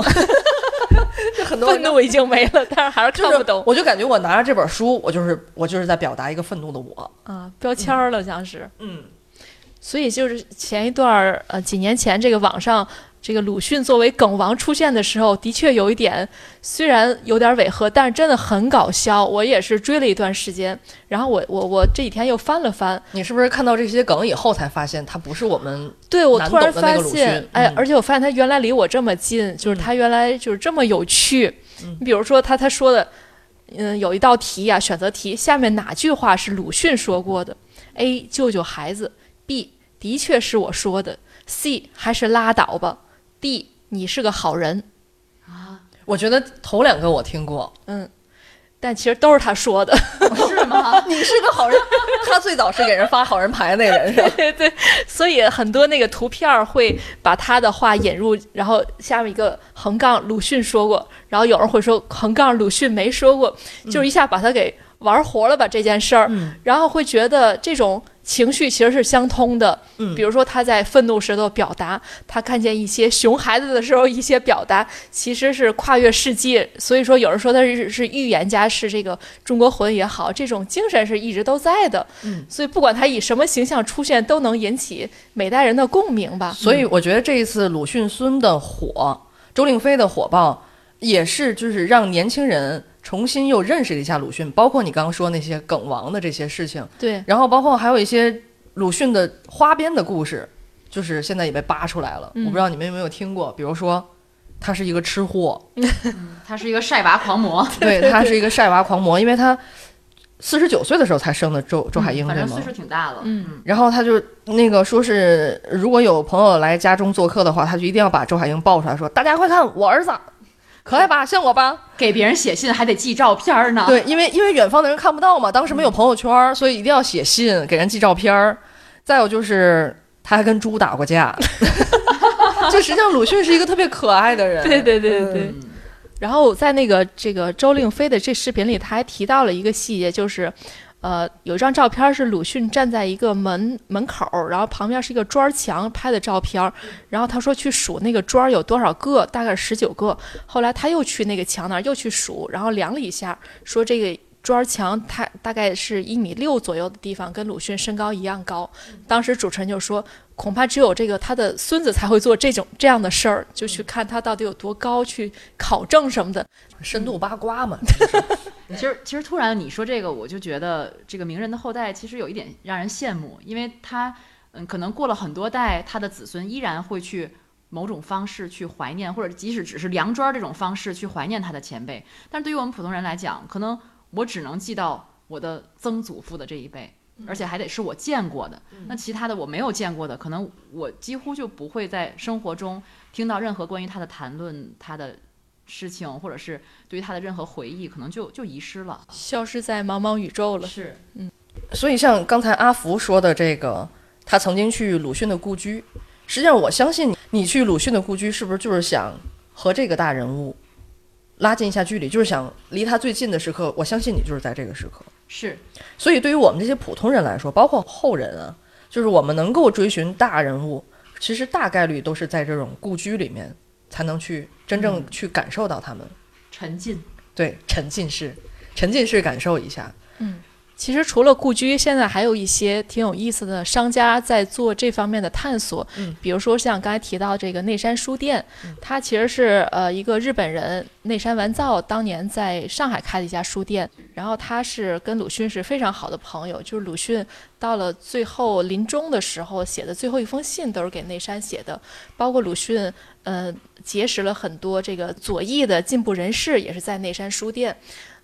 就 [LAUGHS] 很多愤怒已经没了，但是还是就是看不懂我就感觉我拿着这本书，我就是我就是在表达一个愤怒的我。啊，标签儿了像是。嗯，所以就是前一段儿呃几年前，这个网上这个鲁迅作为梗王出现的时候，的确有一点，虽然有点违和，但是真的很搞笑。我也是追了一段时间，然后我我我这几天又翻了翻，你是不是看到这些梗以后才发现他不是我们？对我难突然发现迅，哎嗯，而且我发现他原来离我这么近，就是他原来就是这么有趣。嗯你比如说他他说的，嗯，有一道题呀、选择题，下面哪句话是鲁迅说过的？A. 救救孩子，B. 的确是我说的，C. 还是拉倒吧，D. 你是个好人啊。我觉得头两个我听过，嗯但其实都是他说的，是吗？[LAUGHS] 你是个好人。他最早是给人发好人牌那个人是吧？[LAUGHS] 对对，所以很多那个图片会把他的话引入，然后下面一个横杠鲁迅说过，然后有人会说横杠鲁迅没说过，就是一下把他给玩活了吧这件事儿，嗯然后会觉得这种情绪其实是相通的。嗯比如说他在愤怒时的表达，他看见一些熊孩子的时候一些表达，其实是跨越世界。所以说，有人说他是是预言家，是这个中国魂也好，这种精神是一直都在的。嗯，所以不管他以什么形象出现，都能引起每代人的共鸣吧。所以我觉得这一次鲁迅孙的火，周令飞的火爆，也是就是让年轻人重新又认识了一下鲁迅，包括你刚刚说那些梗王的这些事情，对，然后包括还有一些鲁迅的花边的故事，就是现在也被扒出来了。嗯。我不知道你们有没有听过，比如说他是一个吃货，[LAUGHS] 他是一个晒娃狂魔，[LAUGHS] 对他是一个晒娃狂魔，因为他四十九岁的时候才生的周周海婴，对吗反正岁？数挺大了。嗯。然后他就那个说是，如果有朋友来家中做客的话，他就一定要把周海婴抱出来，说：“大家快看，我儿子，可爱吧，像我吧。给别人写信还得寄照片儿呢。”对，因为因为远方的人看不到嘛，当时没有朋友圈，所以一定要写信给人寄照片儿。再有就是他还跟猪打过架，[LAUGHS] 就实际上鲁迅是一个特别可爱的人。对对对对对。嗯然后在那个这个周令飞的这视频里，他还提到了一个细节，就是，呃，有一张照片是鲁迅站在一个门门口，然后旁边是一个砖墙拍的照片，然后他说去数那个砖有多少个，大概十九个。后来他又去那个墙那儿又去数，然后量了一下，说这个。砖墙它大概是一米六左右的地方，跟鲁迅身高一样高。当时主持人就说，恐怕只有这个他的孙子才会做这种这样的事儿，就去看他到底有多高，去考证什么的。深度八卦嘛。[LAUGHS] 其实，其实突然你说这个，我就觉得这个名人的后代其实有一点让人羡慕，因为他，嗯，可能过了很多代，他的子孙依然会去某种方式去怀念，或者即使只是梁砖这种方式去怀念他的前辈。但是对于我们普通人来讲，可能我只能记到我的曾祖父的这一辈，而且还得是我见过的。那其他的我没有见过的，可能我几乎就不会在生活中听到任何关于他的谈论，他的事情，或者是对于他的任何回忆，可能就就遗失了。消失在茫茫宇宙了。是，嗯所以像刚才阿福说的这个，他曾经去鲁迅的故居，实际上我相信你去鲁迅的故居，是不是就是想和这个大人物拉近一下距离，就是想离他最近的时刻？我相信你就是在这个时刻。是，所以对于我们这些普通人来说，包括后人啊，就是我们能够追寻大人物，其实大概率都是在这种故居里面才能去真正去感受到他们。沉浸。对，沉浸式，沉浸式感受一下。其实除了故居，现在还有一些挺有意思的商家在做这方面的探索。嗯比如说像刚才提到这个内山书店，它其实是呃一个日本人内山完造当年在上海开的一家书店，然后他是跟鲁迅是非常好的朋友，就是鲁迅到了最后临终的时候写的最后一封信都是给内山写的，包括鲁迅呃结识了很多这个左翼的进步人士，也是在内山书店。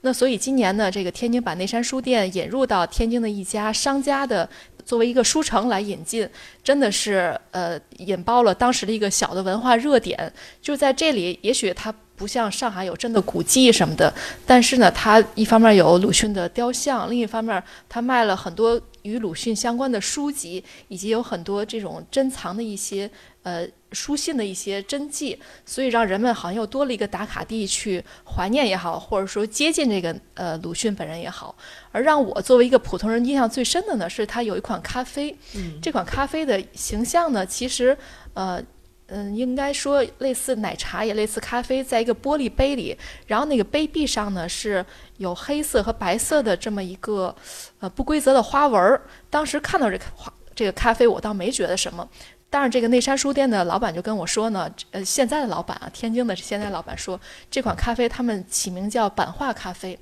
那所以今年呢，这个天津把内山书店引入到天津的一家商家的作为一个书城来引进，真的是呃引爆了当时的一个小的文化热点。就在这里，也许它不像上海有真的古迹什么的，但是呢，它一方面有鲁迅的雕像，另一方面它卖了很多与鲁迅相关的书籍，以及有很多这种珍藏的一些呃书信的一些真迹，所以让人们好像又多了一个打卡地去怀念也好，或者说接近这个呃鲁迅本人也好。而让我作为一个普通人印象最深的呢，是他有一款咖啡，嗯，这款咖啡的形象呢，其实呃。嗯，应该说类似奶茶，也类似咖啡，在一个玻璃杯里，然后那个杯壁上呢是有黑色和白色的这么一个呃不规则的花纹儿。当时看到这个花这个咖啡，我倒没觉得什么，但是这个内山书店的老板就跟我说呢，呃，现在的老板啊，天津的现在老板说，这款咖啡他们起名叫版画咖啡，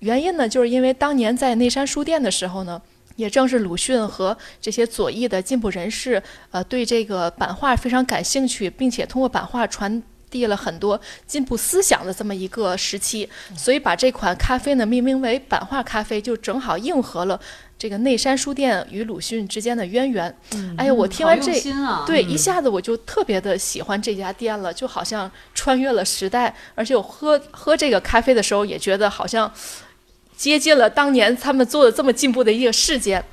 原因呢，就是因为当年在内山书店的时候呢。也正是鲁迅和这些左翼的进步人士，呃，对这个版画非常感兴趣，并且通过版画传递了很多进步思想的这么一个时期，所以把这款咖啡呢命名为版画咖啡，就正好应和了这个内山书店与鲁迅之间的渊源。哎呀，我听完这对，嗯一下子我就特别的喜欢这家店了，就好像穿越了时代，而且我喝喝这个咖啡的时候也觉得好像接近了当年他们做的这么进步的一个事件。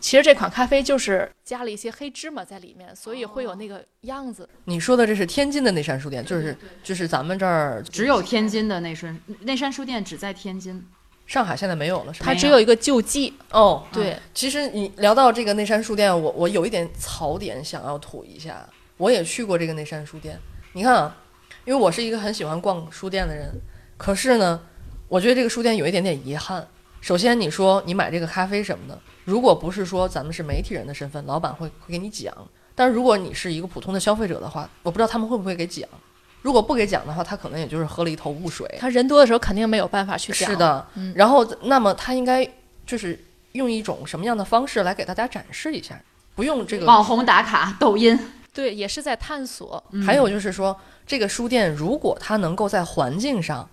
其实这款咖啡就是加了一些黑芝麻在里面，所以会有那个样子。你说的这是天津的内山书店，就是就是咱们这儿只有天津的内山内山书店只在天津。上海现在没有了？它只有一个救济。哦，对，其实你聊到这个内山书店，我我有一点槽点想要吐一下。我也去过这个内山书店，你看啊，因为我是一个很喜欢逛书店的人，可是呢，我觉得这个书店有一点点遗憾。首先，你说你买这个咖啡什么的，如果不是说咱们是媒体人的身份，老板会会给你讲；但是如果你是一个普通的消费者的话，我不知道他们会不会给讲。如果不给讲的话，他可能也就是喝了一头雾水。他人多的时候肯定没有办法去讲。是的，嗯然后那么他应该就是用一种什么样的方式来给大家展示一下？不用这个。网红打卡、抖音，对，也是在探索。还有就是说，这个书店如果它能够在环境上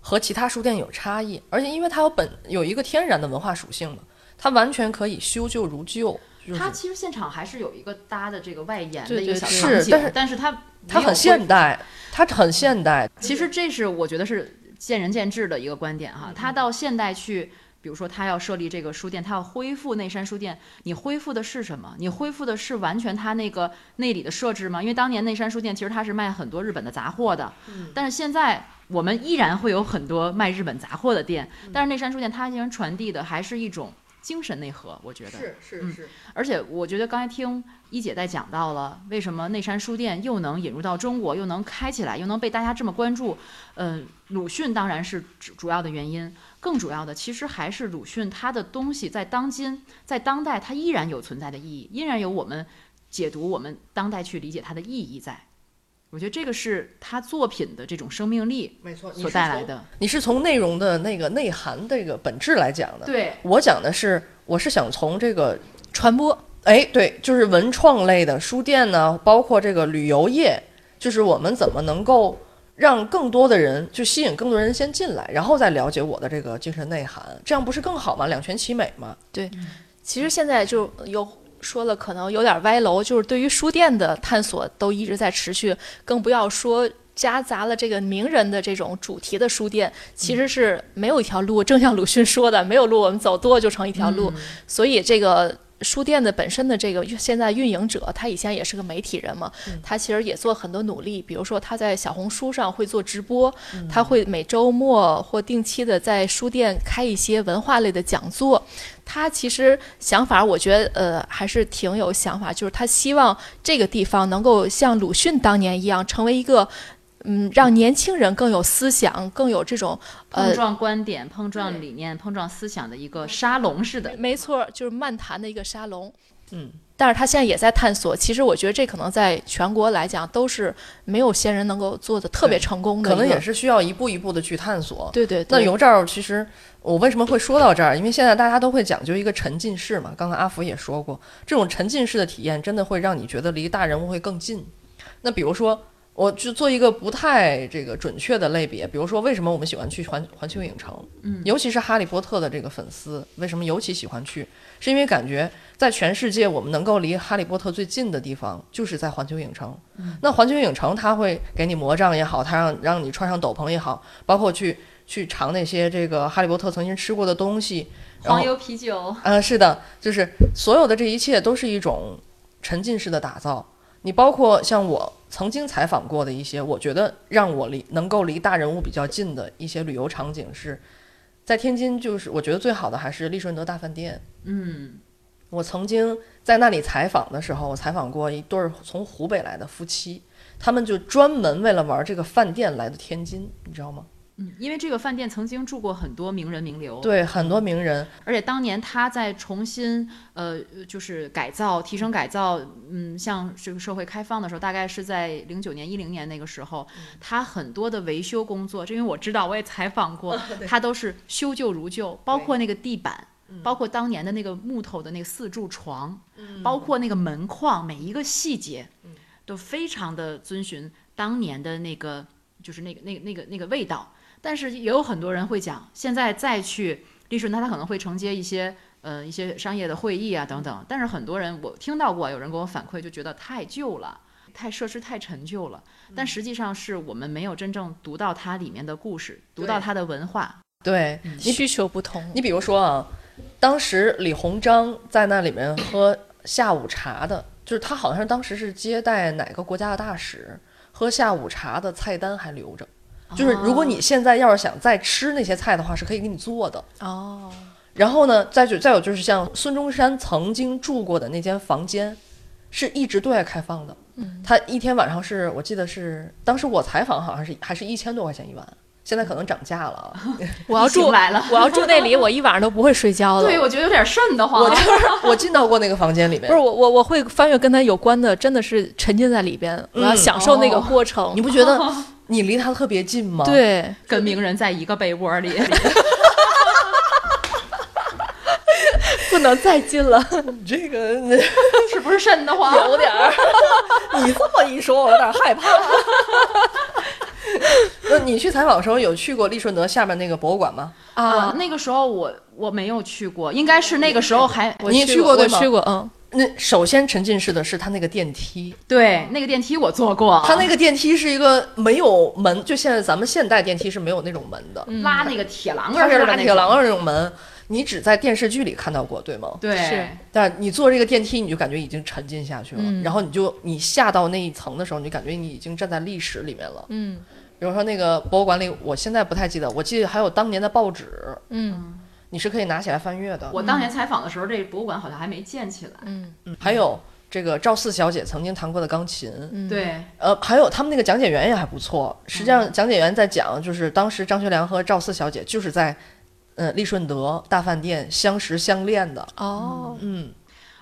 和其他书店有差异，而且因为它有本有一个天然的文化属性嘛，它完全可以修旧如旧。就是它其实现场还是有一个搭的这个外延的一个小场景，是但是但是它它很现代，它很现代。其实这是我觉得是见仁见智的一个观点嗯哈。它到现代去，比如说它要设立这个书店，它要恢复内山书店，你恢复的是什么？你恢复的是完全它那个内里的设置吗？因为当年内山书店其实它是卖很多日本的杂货的，嗯但是现在我们依然会有很多卖日本杂货的店，嗯但是内山书店它依然传递的还是一种。精神内核，我觉得是是是，而且我觉得刚才听一姐在讲到了为什么内山书店又能引入到中国，又能开起来，又能被大家这么关注。嗯、鲁迅当然是主主要的原因，更主要的其实还是鲁迅他的东西在当今在当代它依然有存在的意义，依然有我们解读我们当代去理解它的意义在。我觉得这个是他作品的这种生命力没错，所带来。的。你是从内容的那个内涵这个本质来讲的。对，我讲的是，我是想从这个传播，哎，对，就是文创类的书店呢，包括这个旅游业，就是我们怎么能够让更多的人，就吸引更多人先进来，然后再了解我的这个精神内涵，这样不是更好吗？两全其美吗？对其实现在就有说了，可能有点歪楼，就是对于书店的探索都一直在持续，更不要说。夹杂了这个名人的这种主题的书店，其实是没有一条路。正像鲁迅说的，没有路，我们走多就成一条路。所以这个书店的本身的这个现在运营者，他以前也是个媒体人嘛，他其实也做很多努力。比如说他在小红书上会做直播，他会每周末或定期的在书店开一些文化类的讲座。他其实想法，我觉得呃还是挺有想法，就是他希望这个地方能够像鲁迅当年一样，成为一个嗯让年轻人更有思想、更有这种碰呃。撞观点、碰撞理念、碰撞思想的一个沙龙式的。没错，就是漫谈的一个沙龙。嗯，但是他现在也在探索。其实我觉得这可能在全国来讲都是没有先人能够做的特别成功的，可能也是需要一步一步的去探索。对对对。那由这儿，其实我为什么会说到这儿？因为现在大家都会讲究一个沉浸式嘛。刚才阿福也说过，这种沉浸式的体验真的会让你觉得离大人物会更近。那比如说，我就做一个不太这个准确的类别，比如说为什么我们喜欢去环环球影城？嗯尤其是哈利波特的这个粉丝，为什么尤其喜欢去？是因为感觉在全世界，我们能够离哈利波特最近的地方就是在环球影城。那环球影城它会给你魔杖也好，它让让你穿上斗篷也好，包括去去尝那些这个哈利波特曾经吃过的东西。黄油啤酒，呃，是的，就是所有的这一切都是一种沉浸式的打造。你包括像我曾经采访过的一些，我觉得让我离能够离大人物比较近的一些旅游场景是，在天津，就是我觉得最好的还是利顺德大饭店。嗯，我曾经在那里采访的时候，我采访过一对儿从湖北来的夫妻，他们就专门为了玩这个饭店来的天津，你知道吗？嗯，因为这个饭店曾经住过很多名人名流，，对，很多名人，而且当年他在重新呃就是改造、提升改造，嗯，向这个社会开放的时候，大概是在零九年、一零年那个时候，他很多的维修工作，这因为我知道，我也采访过，[LAUGHS] 他都是修旧如旧，包括那个地板。包括当年的那个木头的那个四柱床，包括那个门框，每一个细节，都非常的遵循当年的那个，就是那个那个那个那个味道。但是也有很多人会讲，现在再去利顺它，它可能会承接一些呃一些商业的会议啊等等。但是很多人我听到过，有人给我反馈，就觉得太旧了，太设施太陈旧了。但实际上是我们没有真正读到它里面的故事，读到它的文化。对你需求不同。你比如说啊，当时李鸿章在那里面喝下午茶的，就是他好像是当时是接待哪个国家的大使，喝下午茶的菜单还留着。就是如果你现在要是想再吃那些菜的话，是可以给你做的。哦，然后呢，再就再有就是像孙中山曾经住过的那间房间，是一直对外开放的。嗯，他一天晚上是我记得是当时我采访好像是还是一千多块钱一晚，现在可能涨价了啊。[LAUGHS] 我要住 [LAUGHS] 来了我要住那里，我一晚上都不会睡觉的。对，我觉得有点瘆得慌。我就 [LAUGHS] 是我进到过那个房间里面不是，我我我会翻阅跟他有关的，真的是沉浸在里边，我要嗯享受那个哦过程。你不觉得你离他特别近吗？，对，跟名人在一个被窝里，不能再近了。这个 [LAUGHS] 是不是瘆得慌？有点儿。[LAUGHS] 你这么一说，我有点害怕。[LAUGHS] 那你去采访的时候有去过利顺德下面那个博物馆吗？啊，那个时候我我没有去过，应该是那个时候还你去去过对吗我去过，嗯，那首先沉浸式的是它那个电梯，对那个电梯我坐过，它那个电梯是一个没有门，就现在咱们现代电梯是没有那种门的，拉那个铁栏杆儿的那种。拉铁栏杆那种门，你只在电视剧里看到过，对吗？对，是。但你坐这个电梯，你就感觉已经沉浸下去了，嗯。然后你就你下到那一层的时候，你就感觉你已经站在历史里面了。嗯。比如说那个博物馆里，我现在不太记得，我记得还有当年的报纸，嗯你是可以拿起来翻阅的。我当年采访的时候，这博物馆好像还没建起来。嗯嗯还有这个赵四小姐曾经弹过的钢琴，嗯，，对，呃，还有他们那个讲解员也还不错。实际嗯上，讲解员在讲，就是当时张学良和赵四小姐就是在，呃，利顺德大饭店相识相恋的。哦，嗯，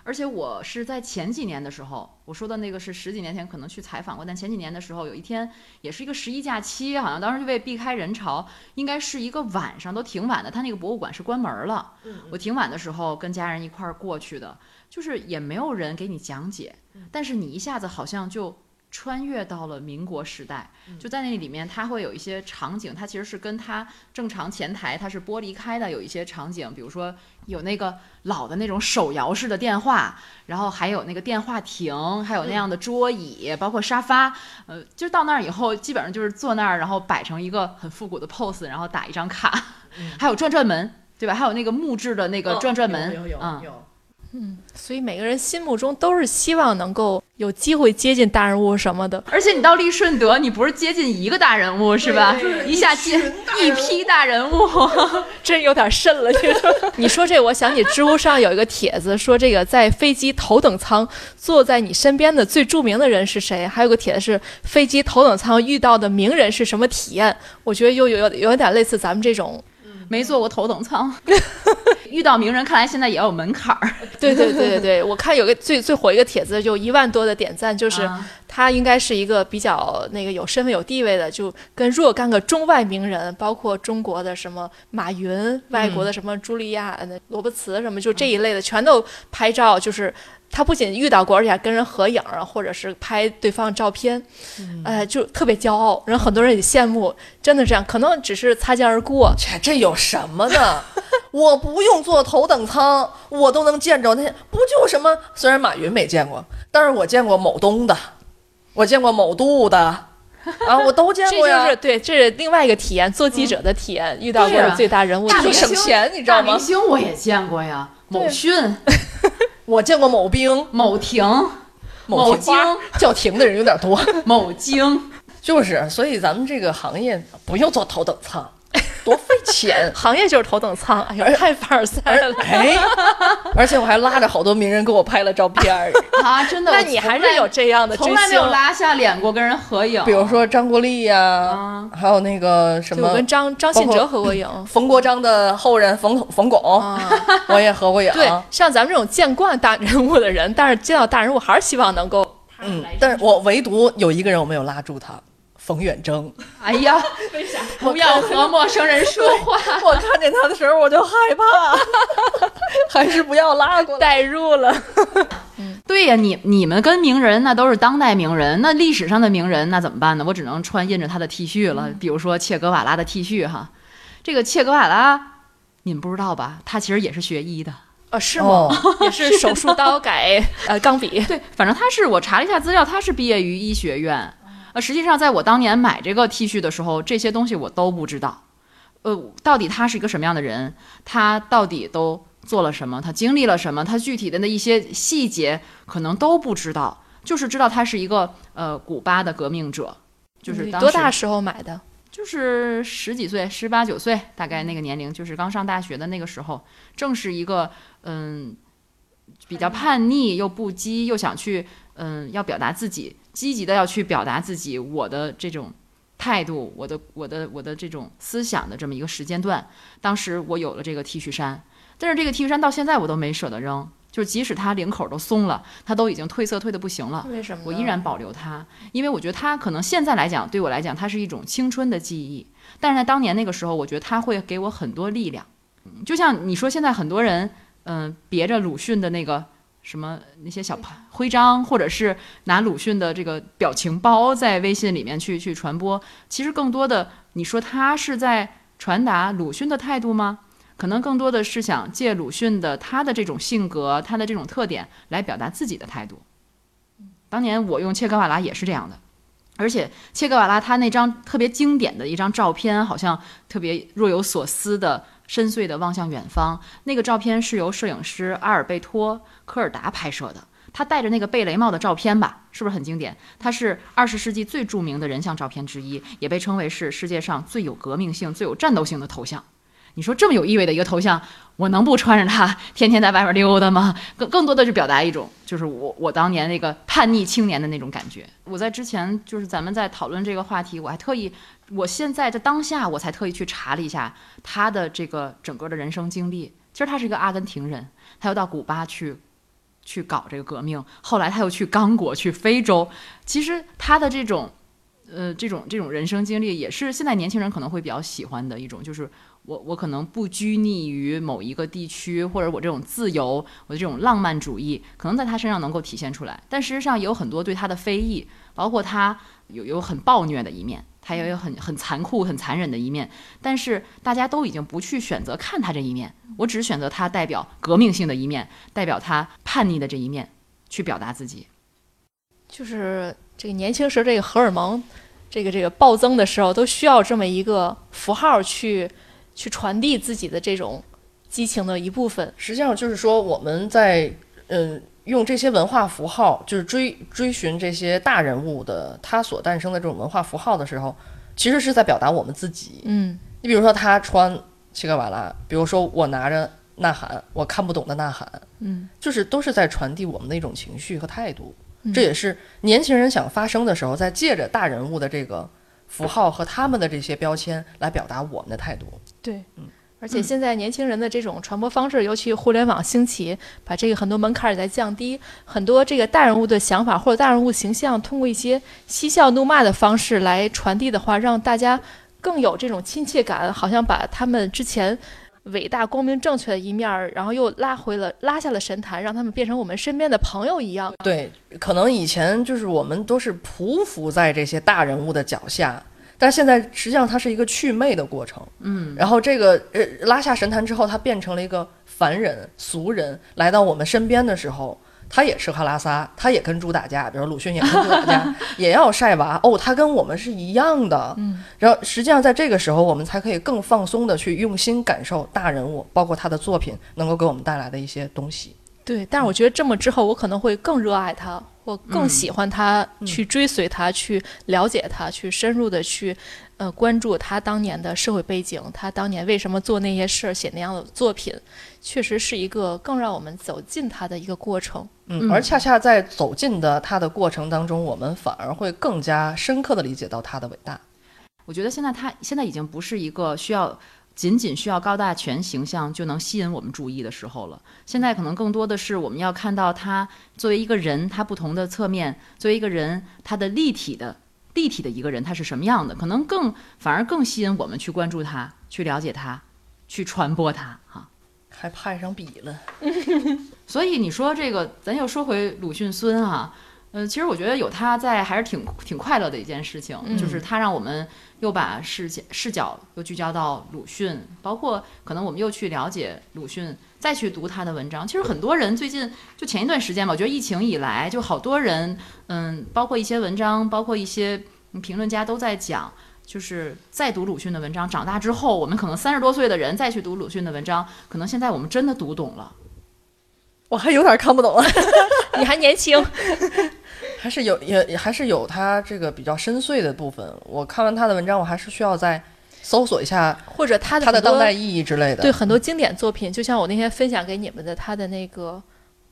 而且我是在前几年的时候，我说的那个是十几年前可能去采访过，但前几年的时候有一天也是一个十一假期，好像当时就为避开人潮，应该是一个晚上都挺晚的，他那个博物馆是关门了。我挺晚的时候跟家人一块儿过去的，就是也没有人给你讲解，但是你一下子好像就。穿越到了民国时代，就在那里面，它会有一些场景，它其实是跟它正常前台它是剥离开的，有一些场景，比如说有那个老的那种手摇式的电话，然后还有那个电话亭，还有那样的桌椅，包括沙发，呃，就到那儿以后，基本上就是坐那儿，然后摆成一个很复古的 pose，然后打一张卡，还有转转门，对吧？还有那个木质的那个转转门，有有有嗯，所以每个人心目中都是希望能够有机会接近大人物什么的。而且你到利顺德，你不是接近一个大人物是吧？一下接一批大人物，[LAUGHS] 真有点渗了。你说，[LAUGHS] 你说这，我想起知乎上有一个帖子，说这个在飞机头等舱坐在你身边的最著名的人是谁？还有个帖子是飞机头等舱遇到的名人是什么体验？我觉得又有有有点类似咱们这种，[LAUGHS] 没坐过头等舱，[LAUGHS] 遇到名人，看来现在也要有门槛儿。[LAUGHS] 对对对对对，我看有个最最火一个帖子，就一万多的点赞，就是啊他应该是一个比较那个有身份有地位的，就跟若干个中外名人，包括中国的什么马云，外国的什么茱莉亚、呃罗伯茨什么，就这一类的，全都拍照，就是。他不仅遇到过，而且还跟人合影啊，或者是拍对方照片，哎、就特别骄傲，然后很多人也羡慕，真的这样，可能只是擦肩而过，这这有什么呢？[LAUGHS] 我不用坐头等舱，我都能见着那不就什么？虽然马云没见过，但是我见过某东的，我见过某度的，啊，我都见过呀。[LAUGHS] 这就是对，这是另外一个体验，做记者的体验，遇到过最大人物大体验就省。钱，你知道吗大明？星我也见过呀，某迅、[LAUGHS] 我见过某兵、某亭、某京，叫亭的人有点多。某京，就是，所以咱们这个行业不用坐头等舱，多费钱。[LAUGHS] 行业就是头等舱，哎呦，太凡尔赛了。哎，而且我还拉着好多名人给我拍了照片 [LAUGHS] 儿，啊，真的，那你还是有这样的追从来没有，拉下脸过跟人合影，比如说张国立呀、啊还有那个什么我跟张张信哲合过影。冯国璋的后人冯冯巩，啊，[LAUGHS] 我也合过影。对，像咱们这种见惯大人物的人，但是见到大人物还是希望能够，嗯，但是我唯独有一个人我没有拉住他，冯远征。哎呀，为 [LAUGHS] 啥不要和陌生人说话？[LAUGHS] 我看见他的时候我就害怕，[LAUGHS] 还是不要拉过来。代入了。对呀，你你们跟名人那都是当代名人，那历史上的名人那怎么办呢？我只能穿印着他的 T 恤了，比如说切格瓦拉的 T 恤哈。这个切格瓦拉，你们不知道吧？他其实也是学医的。哦，是吗？哦也是手术刀改呃钢笔。对，反正他是我查了一下资料，他是毕业于医学院。呃，实际上在我当年买这个 T 恤的时候，这些东西我都不知道。呃，到底他是一个什么样的人？他到底都做了什么？他经历了什么？他具体的那一些细节可能都不知道，就是知道他是一个呃古巴的革命者，就是当多大时候买的？就是十几岁，十八九岁，大概那个年龄，就是刚上大学的那个时候，正是一个嗯比较叛逆又不羁，又想去嗯要表达自己，积极的要去表达自己我的这种态度，我的我的我的这种思想的这么一个时间段。当时我有了这个 T 恤衫，但是这个 T 恤衫到现在我都没舍得扔，就是即使它领口都松了，它都已经褪色褪的不行了。为什么？我依然保留它，因为我觉得它可能现在来讲，对我来讲，它是一种青春的记忆。但是在当年那个时候，我觉得它会给我很多力量。嗯就像你说，现在很多人，嗯、别着鲁迅的那个什么那些小牌徽章，或者是拿鲁迅的这个表情包在微信里面去去传播，其实更多的，你说他是在传达鲁迅的态度吗？可能更多的是想借鲁迅的他的这种性格，他的这种特点来表达自己的态度。当年我用切格瓦拉也是这样的，而且切格瓦拉他那张特别经典的一张照片，好像特别若有所思的、深邃的望向远方。那个照片是由摄影师阿尔贝托·科尔达拍摄的，他戴着那个贝雷帽的照片吧，是不是很经典？它是二十世纪最著名的人像照片之一，也被称为是世界上最有革命性、最有战斗性的头像。你说这么有意味的一个头像，我能不穿着它天天在外面溜达吗？更更多的是表达一种，就是我我当年那个叛逆青年的那种感觉。我在之前就是咱们在讨论这个话题，我还特意，我现在在当下我才特意去查了一下他的这个整个的人生经历。其实他是一个阿根廷人，他又到古巴去去搞这个革命，后来他又去刚果、去非洲。其实他的这种。呃，这种这种人生经历也是现在年轻人可能会比较喜欢的一种，就是我我可能不拘泥于某一个地区，或者我这种自由，我的这种浪漫主义，可能在他身上能够体现出来。但事实上也有很多对他的非议，包括他有有很暴虐的一面，他也有很很残酷、很残忍的一面。但是大家都已经不去选择看他这一面，我只选择他代表革命性的一面，代表他叛逆的这一面去表达自己。就是这个年轻时这个荷尔蒙，这个这个暴增的时候，都需要这么一个符号去去传递自己的这种激情的一部分。实际上就是说，我们在嗯用这些文化符号，就是追追寻这些大人物的他所诞生的这种文化符号的时候，其实是在表达我们自己。嗯你比如说他穿切格瓦拉，比如说我拿着呐喊，我看不懂的呐喊，嗯，就是都是在传递我们的一种情绪和态度。嗯这也是年轻人想发声的时候，在借着大人物的这个符号和他们的这些标签来表达我们的态度。对，而且现在年轻人的这种传播方式，尤其互联网兴起，把这个很多门槛也在降低，很多这个大人物的想法或者大人物形象，通过一些嬉笑怒骂的方式来传递的话，让大家更有这种亲切感，好像把他们之前。伟大、光明、正确的一面儿，然后又拉回了、拉下了神坛，让他们变成我们身边的朋友一样。对，可能以前就是我们都是匍匐在这些大人物的脚下，但现在实际上它是一个祛魅的过程。嗯，然后这个呃拉下神坛之后，他变成了一个凡人、俗人，来到我们身边的时候。他也吃喝拉撒，他也跟猪打架，比如鲁迅也跟猪打架，[LAUGHS] 也要晒娃哦，他跟我们是一样的。嗯，然后实际上在这个时候，我们才可以更放松的去用心感受大人物，包括他的作品能够给我们带来的一些东西。对，但是我觉得这么之后，我可能会更热爱他，或更喜欢他，去追随他，去了解他，去深入的去，呃，关注他当年的社会背景，他当年为什么做那些事儿，写那样的作品，确实是一个更让我们走近他的一个过程。嗯，而恰恰在走进的他的过程当中，我们反而会更加深刻的理解到他的伟大。我觉得现在他现在已经不是一个需要仅仅需要高大全形象就能吸引我们注意的时候了。现在可能更多的是我们要看到他作为一个人，他不同的侧面，作为一个人，他的立体的立体的一个人，他是什么样的？可能更反而更吸引我们去关注他，去了解他，去传播他哈。还派上笔了，所以你说这个，咱又说回鲁迅孙啊，呃，其实我觉得有他在还是挺挺快乐的一件事情，就是他让我们又把视角视角又聚焦到鲁迅，包括可能我们又去了解鲁迅，再去读他的文章。其实很多人最近就前一段时间吧，我觉得疫情以来，就好多人，嗯，包括一些文章，包括一些评论家都在讲。就是再读鲁迅的文章，长大之后，我们可能三十多岁的人再去读鲁迅的文章，可能现在我们真的读懂了。我还有点看不懂了。[LAUGHS] 你还年轻，还是有也也还是有他这个比较深邃的部分。我看完他的文章，我还是需要再搜索一下或者他的他的当代意义之类的。对很多经典作品，就像我那天分享给你们的他的那个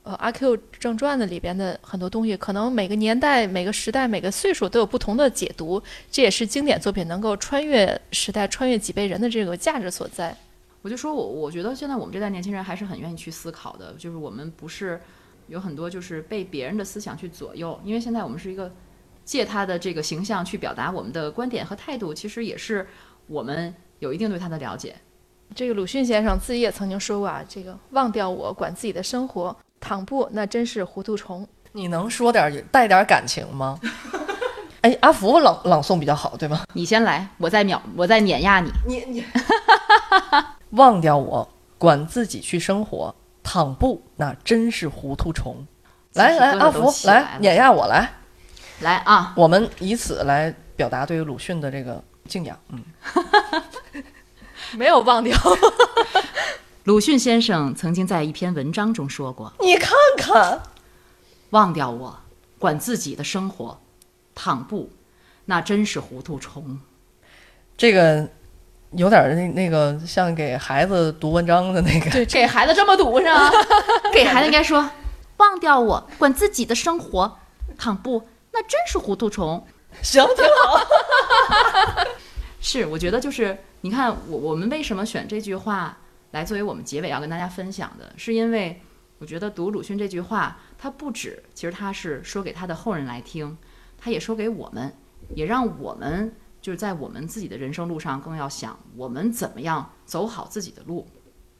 呃《阿 Q 正传》的里边的很多东西，可能每个年代、每个时代、每个岁数都有不同的解读，这也是经典作品能够穿越时代、穿越几辈人的这个价值所在。我就说我我觉得现在我们这代年轻人还是很愿意去思考的，就是我们不是有很多就是被别人的思想去左右，因为现在我们是一个借他的这个形象去表达我们的观点和态度，其实也是我们有一定对他的了解。这个鲁迅先生自己也曾经说过啊，这个忘掉我，管自己的生活，倘不那真是糊涂虫。你能说点儿带点儿感情吗？[LAUGHS] 哎，阿福朗朗诵比较好，对吗？你先来，我再秒，我再碾压你。你你 [LAUGHS] 忘掉我，管自己去生活，倘不那真是糊涂虫。来来，阿福来碾压我来，来啊，我们以此来表达对于鲁迅的这个敬仰。嗯，[LAUGHS] 没有忘掉，[LAUGHS] 鲁迅先生曾经在一篇文章中说过你看看，：“忘掉我，管自己的生活，倘不，那真是糊涂虫。这个有点儿那那个像给孩子读文章的那个。对，给孩子这么读是吧？[LAUGHS] 给孩子应该说：“忘掉我，管自己的生活，倘不，那真是糊涂虫。[LAUGHS] 行，挺好。[LAUGHS] ”是，我觉得就是你看我我们为什么选这句话来作为我们结尾要跟大家分享的，是因为我觉得读鲁迅这句话，他不止其实他是说给他的后人来听，他也说给我们，也让我们就是在我们自己的人生路上更要想我们怎么样走好自己的路。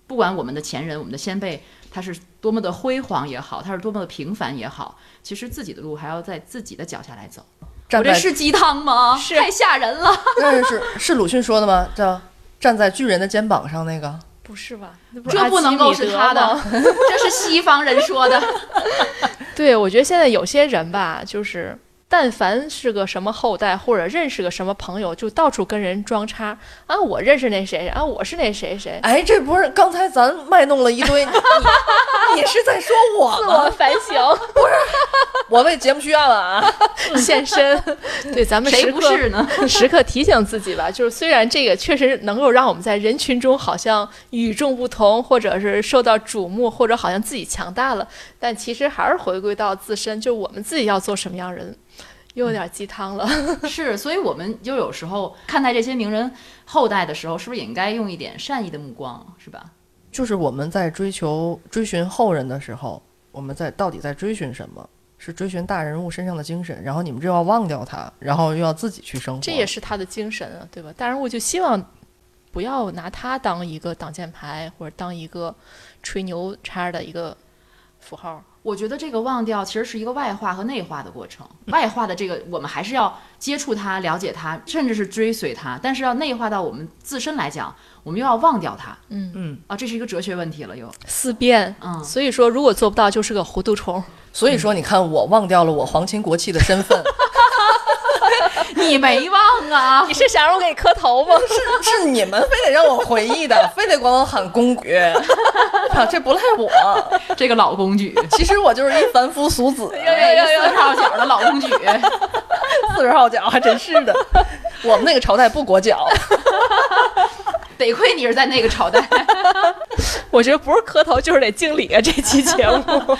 不管我们的前人、我们的先辈，他是多么的辉煌也好，他是多么的平凡也好，其实自己的路还要在自己的脚下来走。我这是鸡汤吗？是太吓人了。[LAUGHS] 那是是鲁迅说的吗？叫站在巨人的肩膀上那个。不是吧？这不能够是他的，[LAUGHS] 这是西方人说的。[LAUGHS] 对，我觉得现在有些人吧，就是但凡是个什么后代，或者认识个什么朋友，就到处跟人装叉啊，我认识那谁啊，我是那谁谁，哎，这不是刚才咱卖弄了一堆，你 [LAUGHS] 你是在说我自吗？我反省不是，我为节目需要了啊！[LAUGHS] 现身。对，咱们谁时刻不是呢？[LAUGHS] 时刻提醒自己吧，就是虽然这个确实能够让我们在人群中好像与众不同，或者是受到瞩目，或者好像自己强大了，但其实还是回归到自身，就我们自己要做什么样人。又有点鸡汤了，[LAUGHS] 是，所以我们就有时候看待这些名人后代的时候，是不是也应该用一点善意的目光，是吧？就是我们在追求追寻后人的时候，我们在到底在追寻什么？是追寻大人物身上的精神，然后你们就要忘掉他，然后又要自己去生活。这也是他的精神啊，对吧？大人物就希望不要拿他当一个挡箭牌，或者当一个吹牛叉的一个符号。我觉得这个忘掉其实是一个外化和内化的过程。外化的这个，我们还是要接触它、了解它，甚至是追随它。但是要内化到我们自身来讲，我们又要忘掉它嗯嗯，啊，这是一个哲学问题了又。思辨。嗯，所以说，如果做不到，就是个糊涂虫。所以说，你看我忘掉了我皇亲国戚的身份，你没忘啊？[LAUGHS] 你是想让我给你磕头吗？[LAUGHS] 是是你们非得让我回忆的，[LAUGHS] 非得管我喊公举，啊，这不赖我。这个老公举，其实我就是一凡夫俗子，哎四十号角的老公举，四十号脚还真是的。我们那个朝代不裹脚，得亏你是在那个朝代。我觉得不是磕头就是得敬礼啊！这期节目，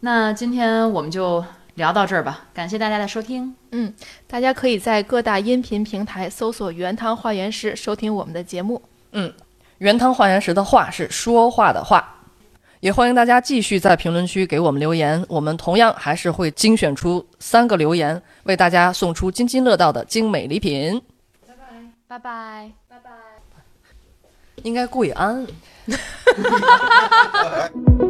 那今天我们就聊到这儿吧，感谢大家的收听。嗯大家可以在各大音频平台搜索“原汤化原石”收听我们的节目。嗯原汤化原石的“话”是说话的“话”，也欢迎大家继续在评论区给我们留言，我们同样还是会精选出三个留言，为大家送出津津乐道的精美礼品。拜拜。应该跪安。[LAUGHS]